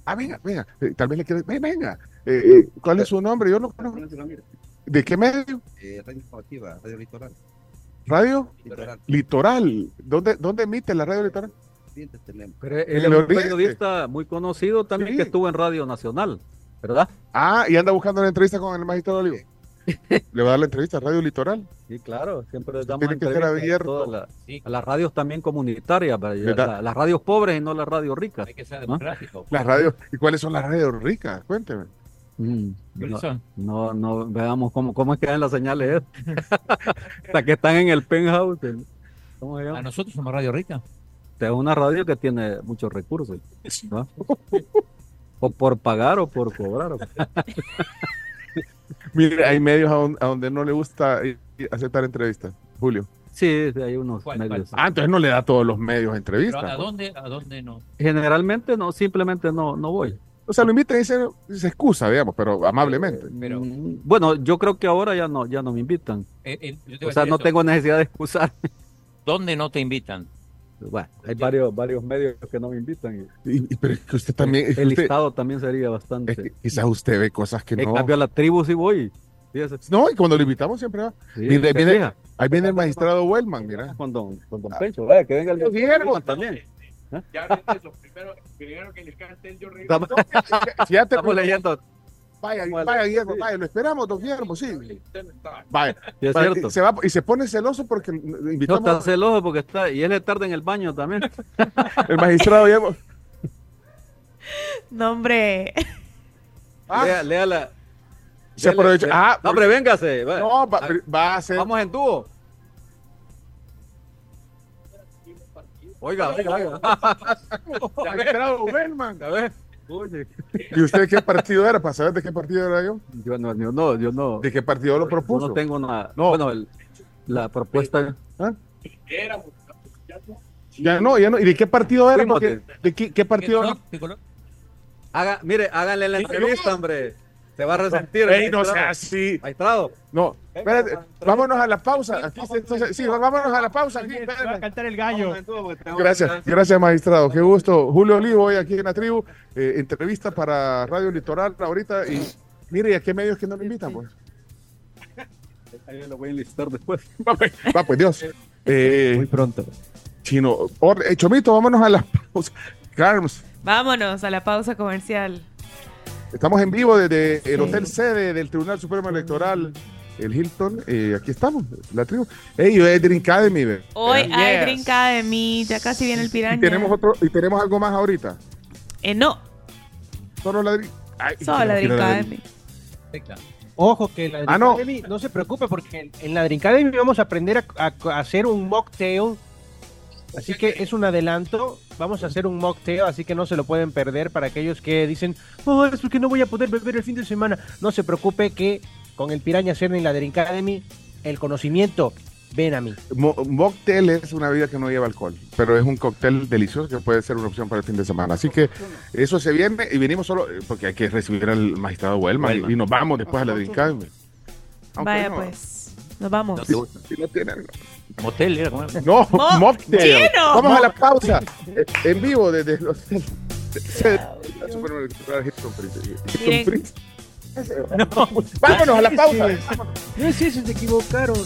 Ah, venga, venga. eh, Tal vez le quiere. Venga, venga. Eh, eh, ¿Cuál es su nombre? Yo no conozco. ¿De qué medio? Eh, radio informativa, radio litoral. ¿Radio? Litoral. Litoral. ¿Dónde, dónde emite la radio litoral? Pero él es un periodista muy conocido también Sí. que estuvo en Radio Nacional, ¿verdad? Ah, y anda buscando la entrevista con el magistrado Olivo. Le va a dar la entrevista a Radio Litoral. Sí, claro, siempre les damos Tiene que ser entrevistas a abierto. todas las- a las radios también comunitarias, la- las radios pobres y no las radios ricas. Hay que ser ¿no? democrático. Las radios. ¿Y cuáles son las radios ricas? Cuénteme. Mm, ¿Cuáles no, son? no, no, veamos cómo, cómo es que dan las señales. Hasta que están en el penthouse. en- ¿Cómo se llama? A nosotros somos Radio Rica. Es una radio que tiene muchos recursos. ¿no? O por pagar o por cobrar. Mire, hay medios a donde, a donde no le gusta aceptar entrevistas, Julio? Sí, hay unos medios. Ah, entonces no le da a todos los medios entrevistas. ¿A pues. dónde, ¿A dónde no? Generalmente no, simplemente no, no voy. O sea, lo invitan y se, se excusa, digamos, pero amablemente. Pero, Mm, Bueno, yo creo que ahora ya no, ya no me invitan. eh, eh, O sea, no tengo necesidad de excusar. ¿Dónde no te invitan? Bueno, hay varios, varios medios que no me invitan. Y, y- pero es que usted también. es El usted- listado también sería bastante. es que quizás usted ve cosas que En no. cambio, a la tribu sí voy. Fíjese. No, y cuando lo invitamos siempre va. Sí, Mire, ¿se viene- fija? ahí viene el magistrado Wellman, mira. Con don, con don Pencho. Vaya, que venga el vieron. también. Ya ahorita lo primero, primero que les cante el yo Estamos, Fíjate, estamos leyendo. Vaya, Bueno, vaya, Guillermo, vaya, lo esperamos, don Guillermo, sí. Vaya. Sí, es cierto. y Se va, y se pone celoso porque No invitamos está celoso porque está. Y él es tarde en el baño también. el magistrado Guillermo. No, hombre. Lea, léala. Se aprovecha. Ah, no, hombre, véngase. va. No, va, va a ser. Vamos en dúo. Oiga, oiga, oiga. Magistrado. A ver. Oye. ¿Y usted qué partido era? Para saber de qué partido era yo. Yo no, yo no, yo no. ¿De qué partido lo Yo propuso? no tengo nada. No. Bueno, el- la propuesta. ¿Ah? Ya no, ya no. ¿Y de qué partido era? Porque, ¿De qué, qué partido era? Haga, mire, háganle la entrevista, hombre. Se va a resentir. Ey, no sea así. Magistrado. No, espérate, vámonos a la pausa. Aquí sí, vámonos a la pausa. Aquí, espérate. cantar el gallo. Gracias, gracias magistrado, qué gusto. Julio Olivo hoy aquí en la tribu, eh, entrevista para Radio Litoral ahorita y mire, ¿y a qué medios que no lo invitan? Pues? Ahí lo voy a enlistar después. Va pues, va, pues, Dios. Eh, Muy pronto. chino, or- eh, Chomito, vámonos a la pausa. Carms, Vámonos a la pausa comercial. Estamos en vivo desde el hotel sede del Tribunal Supremo Electoral, el Hilton. eh, aquí estamos, la tribu. Hey, yo es Drink Academy, ve. Hoy hay Yes. Drink Academy, ya casi viene el y piraña. tenemos otro, y tenemos algo más ahorita. Eh, no, Solo la Drink. Ay, solo la tenemos que ir Drink a la Academy. Ojo que la Drink Ah, no. Academy, no se preocupe porque en la Drink Academy vamos a aprender a, a- a hacer un mocktail. Así que es un adelanto. Vamos a hacer un mocktail, así que no se lo pueden perder para aquellos que dicen, oh, es porque no voy a poder beber el fin de semana. No se preocupe que con el Piraña Cerna y la Drink Academy, el conocimiento, ven a mí. Mo- mocktail es una bebida que no lleva alcohol, pero es un cóctel delicioso que puede ser una opción para el fin de semana. Así que eso se viene y venimos solo eh, porque hay que recibir al magistrado Wellman, Wellman. y, y nos vamos después a la Drink Academy. Aunque Vaya no, pues, nos vamos. Si no tienen- Motel, era como- No, Mo- mocktail. ¡Chino! Vamos a la pausa. En vivo desde. Prince. Vámonos a la pausa. No es eso, se equivocaron.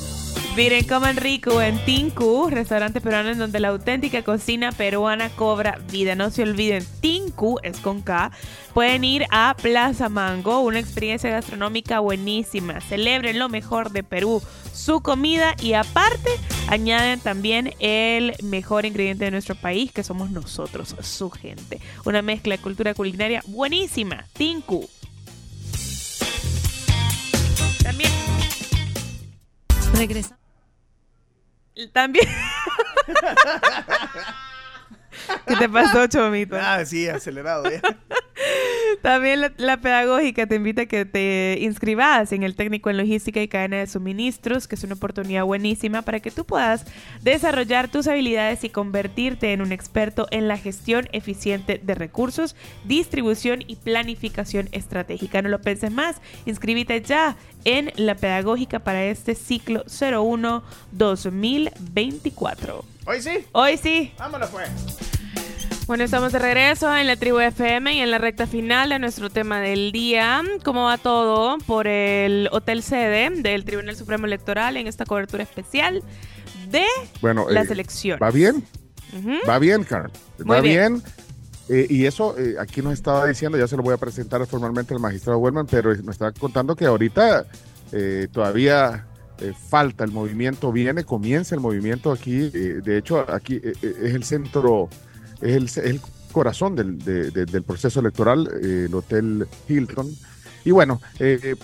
Miren, coman rico en Tinku, restaurante peruano en donde la auténtica cocina peruana cobra vida. No se olviden, Tinku es con K. Pueden ir a Plaza Mango, una experiencia gastronómica buenísima. Celebren lo mejor de Perú, su comida y aparte añaden también el mejor ingrediente de nuestro país, que somos nosotros, su gente. Una mezcla de cultura culinaria buenísima. Tinku. También Regresa. También. ¿Qué te pasó, Chomito? Ah, sí, acelerado ya. También la, la pedagógica te invita a que te inscribas en el técnico en logística y cadena de suministros, que es una oportunidad buenísima para que tú puedas desarrollar tus habilidades y convertirte en un experto en la gestión eficiente de recursos, distribución y planificación estratégica. No lo penses más, inscríbete ya en la pedagógica para este ciclo 01-2024. Hoy sí. Hoy sí. Vámonos pues. Bueno, estamos de regreso en la tribu FM y en la recta final de nuestro tema del día. ¿Cómo va todo por el hotel sede del Tribunal Supremo Electoral en esta cobertura especial de Bueno, las eh, elecciones? ¿Va bien? Va bien, Carl. Muy Va bien. bien. Eh, y eso eh, aquí nos estaba diciendo, ya se lo voy a presentar formalmente al magistrado Wellman, pero nos estaba contando que ahorita eh, todavía eh, falta el movimiento, viene, comienza el movimiento aquí. eh, de hecho, aquí eh, es el centro, es el, es el corazón del, de- de- del proceso electoral, eh, el Hotel Hilton. Y bueno, eh,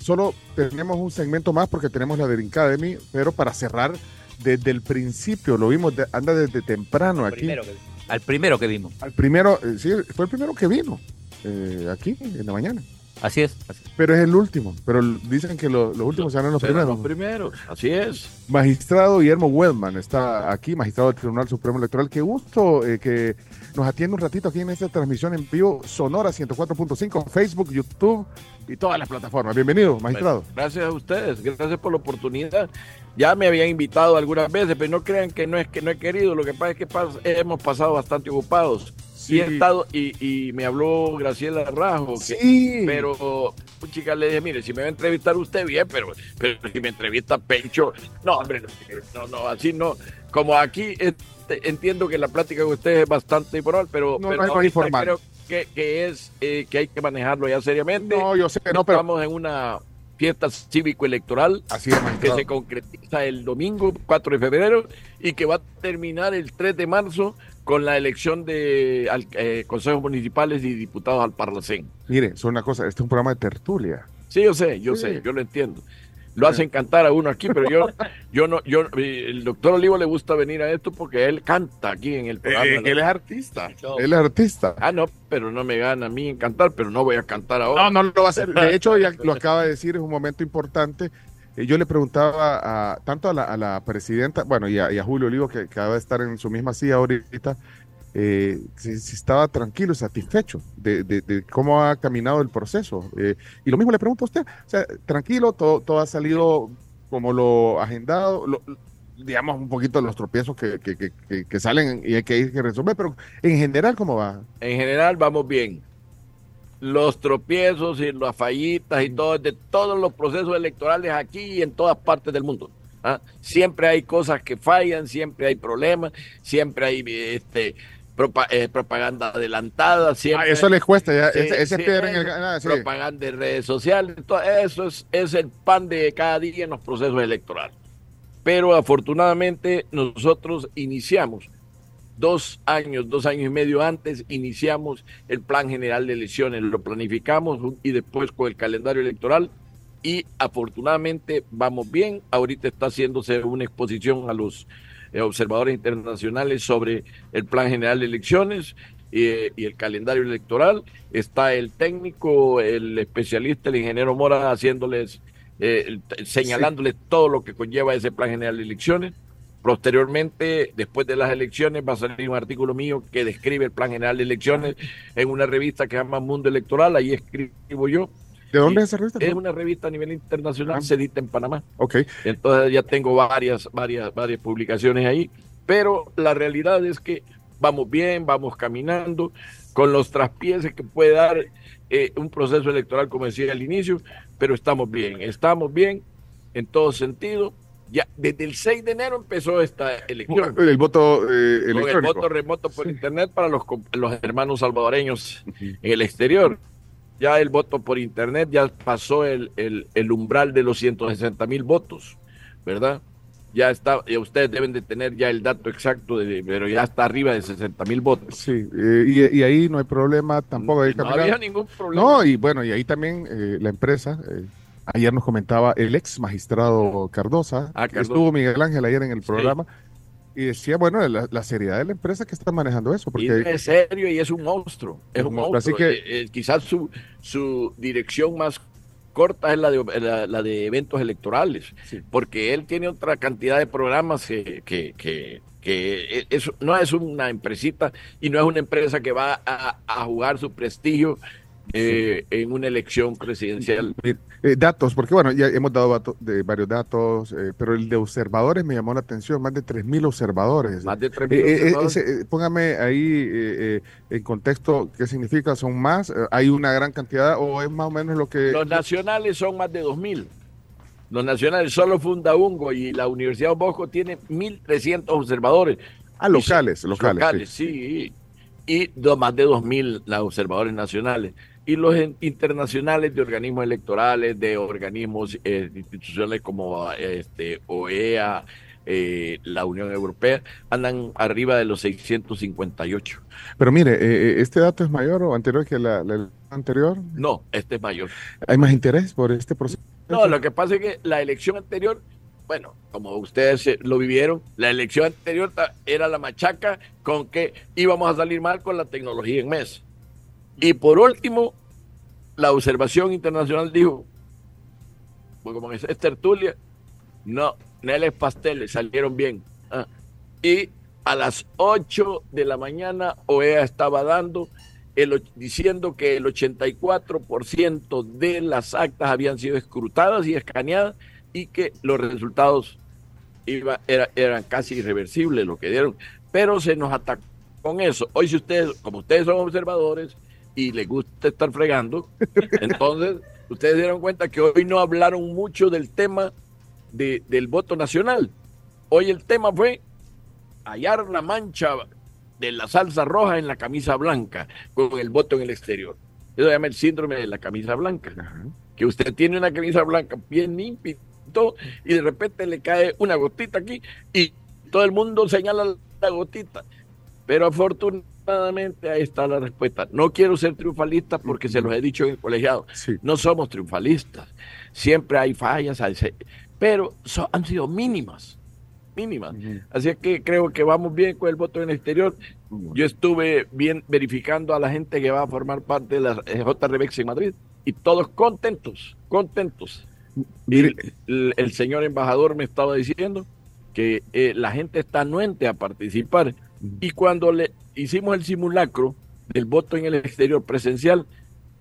solo tenemos un segmento más porque tenemos la Drink Academy, pero para cerrar desde el principio, lo vimos, de- anda desde temprano aquí. Primero que- al primero que vimos. Al primero, eh, sí, fue el primero que vino eh, aquí en la mañana. Así es. así es. Pero es el último. Pero dicen que lo- los últimos serán los Serán primeros. los primeros, así es. Magistrado Guillermo Wedman está aquí, magistrado del Tribunal Supremo Electoral. Qué gusto eh, que nos atiende un ratito aquí en esta transmisión en vivo Sonora 104.5, Facebook, YouTube y todas las plataformas. Bienvenido, magistrado. Bueno, gracias a ustedes, gracias por la oportunidad. Ya me habían invitado algunas veces, pero no crean que no es que no he querido. Lo que pasa es que pas- hemos pasado bastante ocupados. Sí. Y he estado, y, y me habló Graciela Rajo, que- Sí. pero chica le dije, mire, si me va a entrevistar usted bien, pero, pero si me entrevista Pencho, no, hombre, no, no, así no. Como aquí este, entiendo que la plática con ustedes es bastante informal, pero, No, pero no informal. creo que, que es eh, que hay que manejarlo ya seriamente. No, yo sé, no, pero- Estamos en una fiesta cívico-electoral Así es, que se concretiza el domingo 4 de febrero y que va a terminar el 3 de marzo con la elección de al- eh, consejos municipales y diputados al Parlacén. Mire, son una cosa, este es un programa de tertulia. Sí, yo sé, yo Sí. sé, yo lo entiendo. Lo hace encantar a uno aquí, pero yo, yo no, yo, eh, el doctor Olivo le gusta venir a esto porque él canta aquí en el programa. Eh, él es artista. Él es artista. Ah, no, pero no me gana a mí en cantar, pero no voy a cantar ahora. No, no lo va a hacer. De hecho, ya lo acaba de decir, es un momento importante. Eh, Yo le preguntaba a, tanto a la, a la presidenta, bueno, y a, Julio Olivo, que acaba de estar en su misma silla ahorita, eh, si, estaba tranquilo satisfecho de, de- de cómo ha caminado el proceso. Eh, y lo mismo le pregunto a usted, o sea, tranquilo, todo, todo ha salido como lo agendado, lo- digamos un poquito los tropiezos que, que- que- que- que salen y hay que ir que resolver, pero en general, ¿cómo va? En general vamos bien. Los tropiezos y las fallitas y todo, de todos los procesos electorales aquí y en todas partes del mundo. ¿ah? Siempre hay cosas que fallan, siempre hay problemas, siempre hay este, propa- eh, propaganda adelantada. Siempre, Ah, eso les cuesta, ya, Sí, ese, ese sí, piedra en el... ah, sí. propaganda en redes sociales, todo eso es, es el pan de cada día en los procesos electorales. Pero afortunadamente nosotros iniciamos dos años, dos años y medio antes, iniciamos el plan general de elecciones, lo planificamos y después con el calendario electoral y afortunadamente vamos bien. Ahorita está haciéndose una exposición a los eh, observadores internacionales sobre el plan general de elecciones eh, y el calendario electoral. Está el técnico, el especialista, el ingeniero Mora haciéndoles, eh, señalándoles todo lo que conlleva ese plan general de elecciones. Posteriormente, después de las elecciones, va a salir un artículo mío que describe el plan general de elecciones en una revista que se llama Mundo Electoral. Ahí escribo yo. ¿De dónde es esa revista? Es una revista a nivel internacional, se edita en Panamá. Ok. Entonces ya tengo varias, varias, varias publicaciones ahí. Pero la realidad es que vamos bien, vamos caminando con los traspieses que puede dar eh, un proceso electoral, como decía al inicio, pero estamos bien, estamos bien en todo sentido. Ya desde el 6 de enero empezó esta elección. El voto eh, Con el voto remoto por internet para los, los hermanos salvadoreños en el exterior. Ya el voto por internet ya pasó el, el, el umbral de los 160 mil votos, ¿verdad? Ya está, y ustedes deben de tener ya el dato exacto, de, pero ya está arriba de 60 mil votos. Sí, eh, y, y ahí no hay problema tampoco. hay No había ningún problema. No, y bueno, y ahí también eh, la empresa, eh, ayer nos comentaba el ex magistrado Cardosa, Ah, que estuvo Miguel Ángel ayer en el programa, y decía, bueno, la, la seriedad de la empresa que está manejando eso, Y porque es serio y es un monstruo. Es un monstruo, así que- Eh, eh, quizás su, su dirección más corta es la de, la, la de eventos electorales, porque él tiene otra cantidad de programas que, que, que, que es- no es una empresita y no es una empresa que va a, a jugar su prestigio eh, en una elección presidencial. eh, datos, porque bueno, ya hemos dado vato- de varios datos, eh, pero el de observadores me llamó la atención, más de 3.000 observadores. Más de 3.000 Eh, eh, observadores. ese, eh, póngame ahí eh, eh, en contexto qué significa, ¿son más? Eh, ¿Hay una gran cantidad o es más o menos lo que... Los nacionales son más de 2.000. Los nacionales, solo Fundaungo y la Universidad de Bosco tiene 1.300 observadores. Ah, locales, locales, sí. Y do- más de 2.000 los observadores nacionales. Y los internacionales de organismos electorales, de organismos eh, institucionales como este, OEA, eh, la Unión Europea, andan arriba de los 658. Pero mire, eh, eh, ¿este dato es mayor o anterior que la, la- anterior? No, este es mayor. ¿Hay más interés por este proceso? No, lo que pasa es que la elección anterior, bueno, como ustedes eh, lo vivieron, la elección anterior era la machaca con que íbamos a salir mal con la tecnología en mes. Y por último, la observación internacional dijo, pues como es, tertulia, no, Neles Pasteles salieron bien. Ah, Y a las 8 de la mañana OEA estaba dando, el, diciendo que el 84% de las actas habían sido escrutadas y escaneadas y que los resultados iba, era, eran casi irreversibles lo que dieron. Pero se nos atacó con eso. Hoy si ustedes, como ustedes son observadores y les gusta estar fregando, entonces ustedes dieron cuenta que hoy no hablaron mucho del tema de- del voto nacional. Hoy el tema fue hallar la mancha de la salsa roja en la camisa blanca con el voto en el exterior. Eso se llama el síndrome de la camisa blanca. Que usted tiene una camisa blanca bien limpia y de repente le cae una gotita aquí y todo el mundo señala la gotita. Pero afortunadamente ahí está la respuesta. No quiero ser triunfalista porque se los he dicho en el colegiado. No somos triunfalistas. Siempre hay fallas, pero so- han sido mínimas. Mínimas. Así que creo que vamos bien con el voto en el exterior. Yo estuve bien verificando a la gente que va a formar parte de la eh, JRBX en Madrid y todos contentos, contentos. El señor embajador me estaba diciendo que eh, la gente está anuente a participar. Y cuando le hicimos el simulacro del voto en el exterior presencial,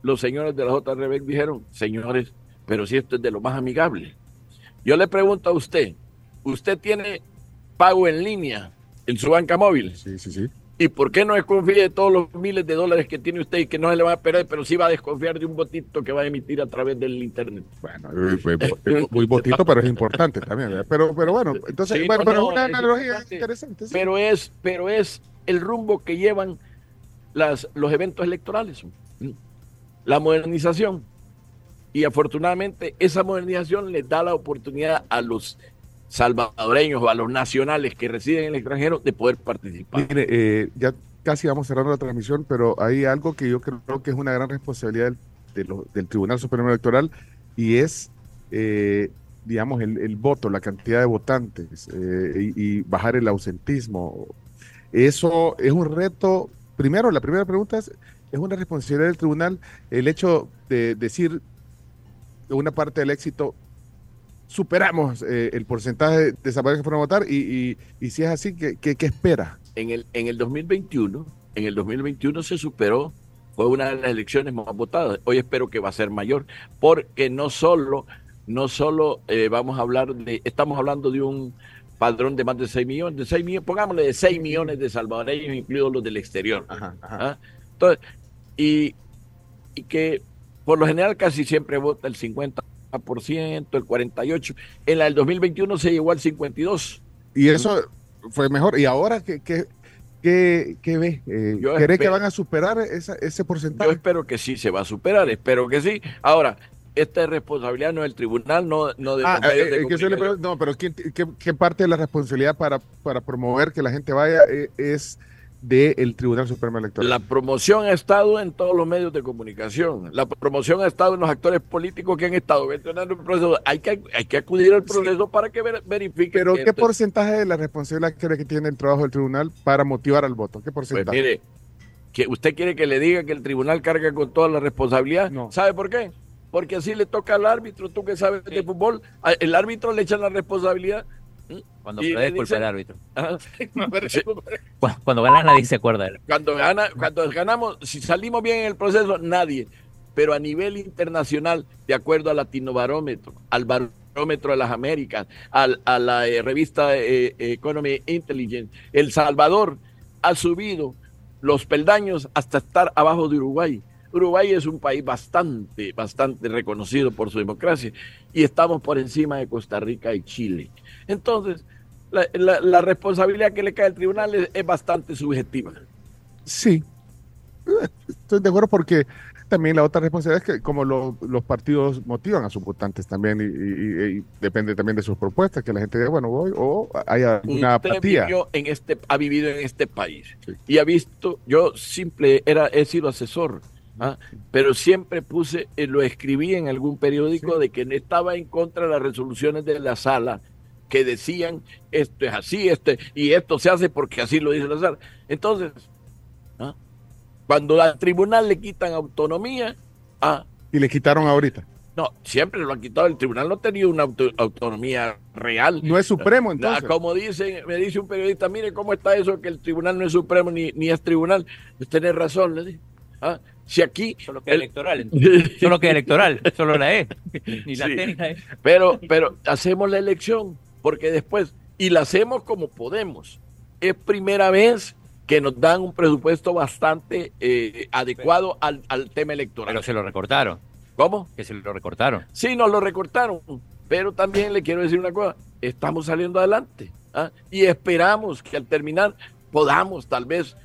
los señores de la JRB dijeron, señores, pero si esto es de lo más amigable. Yo le pregunto a usted, ¿usted tiene pago en línea en su banca móvil? Sí, sí, sí. ¿Y por qué no desconfía de todos los miles de dólares que tiene usted y que no se le va a perder, pero sí va a desconfiar de un botito que va a emitir a través del internet? Bueno, muy botito, pero es importante también. ¿verdad? Pero, pero bueno, entonces, Sí, bueno, no, pero no, es una es analogía interesante. sí. Pero es, pero es el rumbo que llevan las, los eventos electorales, la modernización. Y afortunadamente esa modernización les da la oportunidad a los salvadoreños o a los nacionales que residen en el extranjero de poder participar. Mire, eh, ya casi vamos cerrando la transmisión, pero hay algo que yo creo que es una gran responsabilidad del, del Tribunal Supremo Electoral y es, eh, digamos, el, el voto, la cantidad de votantes eh, y bajar el ausentismo. Eso es un reto. Primero, la primera pregunta es, ¿es una responsabilidad del tribunal el hecho de decir una parte del éxito superamos eh, el porcentaje de salvadoreños que fueron a votar y, y- y si es así, ¿qué, qué, qué espera? En el, en el 2021, en el 2021 se superó, fue una de las elecciones más votadas. Hoy espero que va a ser mayor, porque no solo, no solo eh, vamos a hablar de, estamos hablando de un padrón de más de 6 millones, de 6 millones, pongámosle de 6 millones de salvadoreños, incluidos los del exterior. ¿Ah? Entonces, y, y que por lo general casi siempre vota el 50%, el 48%. En la del 2021 se llegó al 52%. Y eso fue mejor. ¿Y ahora qué, qué, qué, qué ve? Eh, Yo ¿Cree que van a superar esa- ese Yo porcentaje? espero que sí se va a superar, espero que sí. Ahora, esta es responsabilidad no del tribunal, no, no de Ah, eh, de eh, que yo le comunicación. pregunto- no, pero ¿quién- qué, qué parte de la responsabilidad para, para promover que la gente vaya eh, es del Tribunal Supremo Electoral? La promoción ha estado en todos los medios de comunicación. La promoción ha estado en los actores políticos que han estado gestionando el proceso. Hay que, hay que acudir al proceso para que ver- verifique. Pero ¿qué esto- porcentaje de la responsabilidad cree que tiene el trabajo del tribunal para motivar al voto? ¿Qué Pues porcentaje? mire, que usted quiere que le diga que el tribunal carga con toda la responsabilidad. ¿Sabe por qué? Porque así le toca al árbitro, tú que sabes de fútbol, el árbitro le echan la responsabilidad. Cuando Y puede dicen- al árbitro. Sí. Cuando, cuando gana nadie se acuerda de él. Cuando, gana, cuando ganamos, si salimos bien en el proceso, nadie. Pero a nivel internacional, de acuerdo al Latino Barómetro, al Barómetro de las Américas, al- a la eh, revista eh, Economy Intelligence, El Salvador ha subido los peldaños hasta estar abajo de Uruguay. Uruguay es un país bastante, bastante reconocido por su democracia y estamos por encima de Costa Rica y Chile. Entonces, la, la- la responsabilidad que le cae al tribunal es- es bastante subjetiva. Sí, estoy de acuerdo porque también la otra responsabilidad es que como lo- los partidos motivan a sus votantes también y, y- y depende también de sus propuestas, que la gente diga, bueno, voy o hay alguna Usted apatía. en este, ha vivido en este país y ha visto, yo simple, era, he sido asesor, ¿ah? pero siempre puse, eh, lo escribí en algún periódico de que estaba en contra de las resoluciones de la sala que decían esto es así, este, y esto se hace porque así lo dice la sala. Entonces, ¿ah? cuando al tribunal le quitan autonomía, ah, Y le quitaron ahorita. No, siempre lo han quitado. El tribunal no ha tenido una auto- autonomía real. No es supremo, Ah, entonces. Como dice, me dice un periodista, mire cómo está eso, que el tribunal no es supremo ni, ni es tribunal. Pues tenés razón, le dije. Ah, Si aquí... Solo que electoral. entonces. Solo que electoral. Solo la E. Ni la Sí. T ni la E. Pero, pero hacemos la elección, porque después, y la hacemos como podemos. Es primera vez que nos dan un presupuesto bastante eh, adecuado al, al tema electoral. Pero se lo recortaron. ¿Cómo? Que se lo recortaron. Sí, nos lo recortaron, pero también le quiero decir una cosa, estamos saliendo adelante ¿ah? y esperamos que al terminar podamos tal vez,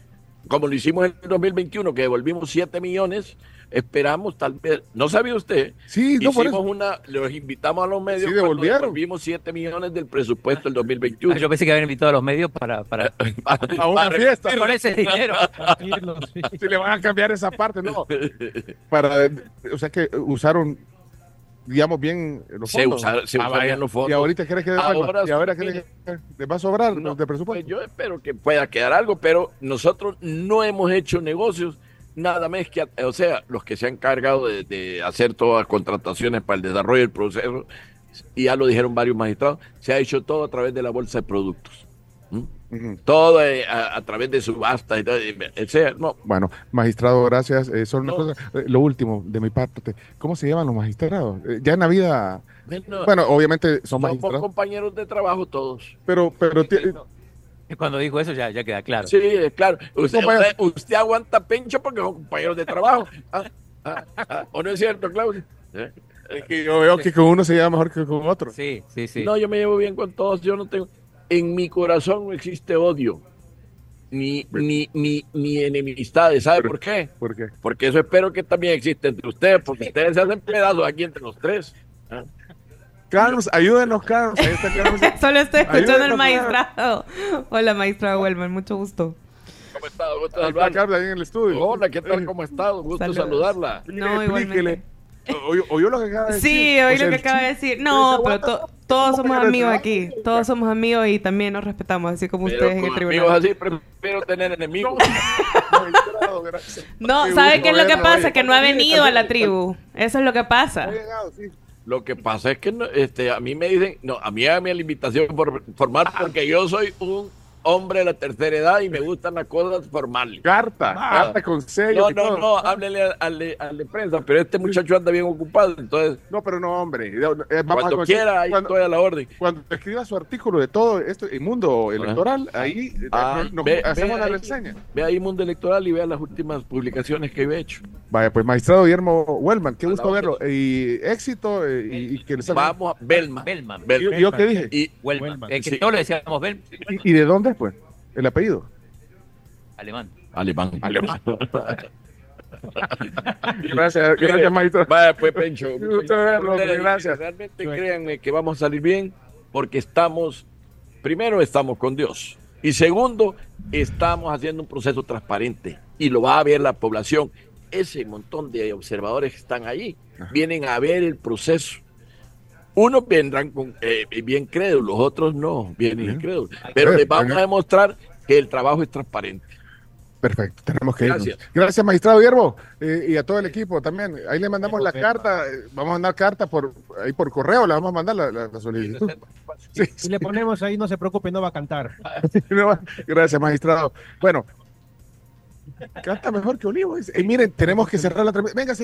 como lo hicimos en el 2021, que devolvimos 7 millones, esperamos tal vez, ¿no sabía usted? Sí, no, por Hicimos una, los invitamos a los medios Sí, devolvieron. devolvimos 7 millones del presupuesto del 2021. Ah, Yo pensé que habían invitado a los medios para, para, A una fiesta. con ese dinero. Si le van a cambiar esa parte, no. Para, o sea que usaron, digamos, bien los Se fondos. usa- se Ah, los fondos. Y ahorita crees que devuelva? Ahora y ahora sí. crees que les va a sobrar de presupuesto. Pues yo espero que pueda quedar algo, pero nosotros no hemos hecho negocios nada más que, o sea, los que se han encargado de, de hacer todas las contrataciones para el desarrollo del proceso, y ya lo dijeron varios magistrados, se ha hecho todo a través de la bolsa de productos. ¿Mm? Todo eh, a, a través de subasta y todo, no, Bueno, magistrado, gracias. Eh, solo una No. cosa, eh, lo último de mi parte, ¿cómo se llaman los magistrados? Eh, ya en la vida, Bueno, bueno, obviamente son somos magistrados, compañeros de trabajo todos. pero, pero Cuando dijo eso ya, ya queda claro. Sí, claro. Usted, usted- usted aguanta pencho porque son compañeros de trabajo. Ah, ah, ah, ¿O no es cierto, Claudio? ¿Eh? es que yo veo que con uno se lleva mejor que con otro. Sí, sí, sí. No, yo me llevo bien con todos. Yo no tengo. En mi corazón no existe odio. Ni, ni, ni, ni enemistades. ¿Sabe por qué? ¿Por qué? Porque eso espero que también existe entre ustedes, porque ustedes se hacen pedazos aquí entre los tres. Ah. Carlos, ayúdenos, Carlos. Ahí está Carlos. Solo estoy escuchando al Ayúdenos, magistrado. Hola, magistrado Wellman, mucho gusto. ¿Cómo está? Ahí está. Carlos ahí en el estudio. Hola, ¿qué tal? ¿Cómo está? Gusto Saludos. saludarla. No, Explíquele. igualmente. ¿Oyó, lo que acaba de decir? Sí, oí lo que acaba de decir. No, ¿se pero to- todos ¿Cómo somos amigos aquí. Todos somos amigos y también nos respetamos, así como Pero ustedes en el con amigos tribunal. así prefiero tener enemigos. No, ¿sabe qué es lo que pasa? Que no ha venido a la tribu. Eso es lo que pasa. Lo que pasa es que no, este, a mí me dicen, no, a mí hágame la invitación por formar porque yo soy un hombre de la tercera edad y me gustan las cosas formales. Carta, Ah. carta con sello. No, y no, todo. no, háblele al, al de, al de prensa, pero este muchacho anda bien ocupado, entonces No, pero no, hombre. Eh, vamos cuando quiera, ahí cuando, estoy a la orden. cuando escriba su artículo de todo esto, el mundo electoral, ahí eh, Ah, nos- nos ve- hacemos ve la ahí. reseña. Ve ahí Mundo Electoral y vea las últimas publicaciones que he hecho. Vaya, pues magistrado Guillermo Wellman, qué A gusto verlo. Y éxito eh, y, y que les Vamos a Belma. Belman. ¿Y, y yo qué dije? Y Wellman. Es que Sí. todos le decíamos ¿Y, y de dónde es, pues? El apellido. alemán. Alemán. Alemán. Gracias, gracias, magistrado. Vaya, pues, Pencho. Ustedes, gracias. Realmente créanme que vamos a salir bien porque estamos, primero estamos con Dios y segundo, estamos haciendo un proceso transparente y lo va a ver la población. Ese montón de observadores que están ahí vienen a ver el proceso. Unos vendrán con, eh, bien crédulos, otros no, vienen incrédulos. Pero les vamos a demostrar que el trabajo es transparente. Perfecto, tenemos que irnos. Gracias. Gracias, magistrado Guillermo, eh, y a todo el equipo también. Ahí le mandamos la carta, eh, vamos a mandar carta por ahí por correo, le vamos a mandar la, la- la solicitud. Sí, Si le ponemos ahí, no se preocupe, no va a cantar. Gracias, magistrado. Bueno, canta mejor que Olivo. Eh, miren, tenemos que cerrar la transmisión.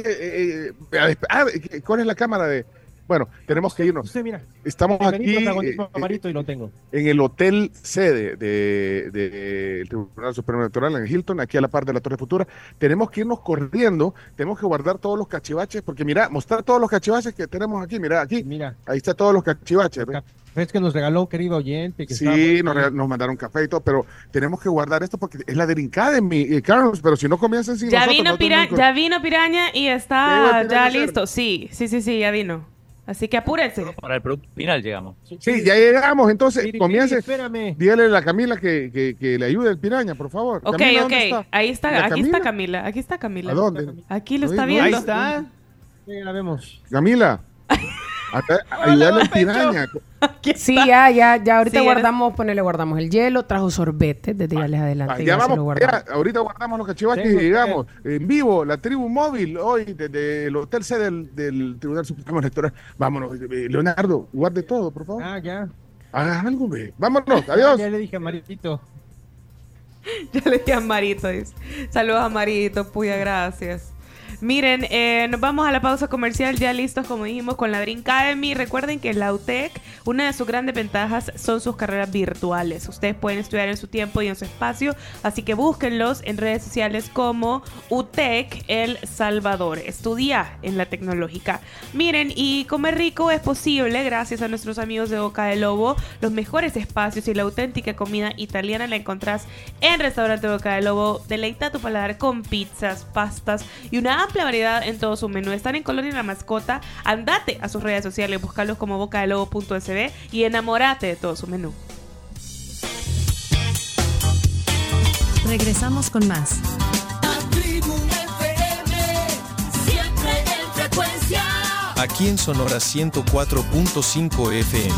Venga, ah, ¿cuál es la cámara de...? Bueno, tenemos que irnos. Usted mira, Estamos aquí eh, Amarito, y lo tengo. en el hotel sede del de, Tribunal Supremo Electoral en Hilton, aquí a la par de la Torre Futura. Tenemos que irnos corriendo, tenemos que guardar todos los cachivaches, porque mira, mostrar todos los cachivaches que tenemos aquí, mira, aquí, Mira, ahí está todos los cachivaches. ¿ves? es que nos regaló un querido oyente. Que Sí, nos, mandaron café y todo, pero tenemos que guardar esto porque es la del Academy, eh, Carlos, pero si no comienzan sin Ya nosotros, vino, nosotros pira- no- ya vino Piraña y está ya Piraña listo. Sí, sí, sí, sí, ya vino. Así que apúrense. Para el producto final llegamos. Sí, ya llegamos, entonces Piri, comience. Piri, espérame. Dígale a la Camila que, que, que le ayude el piraña, por favor. Ok, Camila, ok. Ahí está, ¿La aquí está Camila? Camila. Aquí está Camila. ¿A dónde? Aquí lo está viendo. Ahí está. Sí, la vemos. Camila. Ayudarle al piraña. Sí, ya, ya, ya ahorita Sí, ya guardamos, ponele, guardamos el hielo, trajo sorbetes, desde ya les adelante. Ah, ya ya se lo vamos, guardamos. ya, ahorita guardamos los cachivaches Tengo y que- llegamos en vivo, la tribu móvil, hoy desde el hotel C del, del Tribunal Supremo Electoral. Vámonos, eh, Leonardo, guarde todo, por favor. Ah, ya. Haga algo, ve. Vámonos, adiós. Ya le dije a Maritito. Ya le dije a Marito. dice. Saludos a Marito, puya, gracias. Miren, eh, nos vamos a la pausa comercial ya listos, como dijimos, con la Dream Academy. Recuerden que la UTEC, una de sus grandes ventajas son sus carreras virtuales. Ustedes pueden estudiar en su tiempo y en su espacio, así que búsquenlos en redes sociales como UTEC El Salvador. Estudia en la tecnológica. Miren, y comer rico es posible gracias a nuestros amigos de Boca de Lobo. Los mejores espacios y la auténtica comida italiana la encontrás en Restaurante Boca de Lobo. Deleita tu paladar con pizzas, pastas y una amplia variedad en todo su menú. Están en Colonia La Mascota. Andate a sus redes sociales, buscarlos como bocadelobo.sb y enamorate de todo su menú. Regresamos con más. Aquí en Sonora 104.5 FM.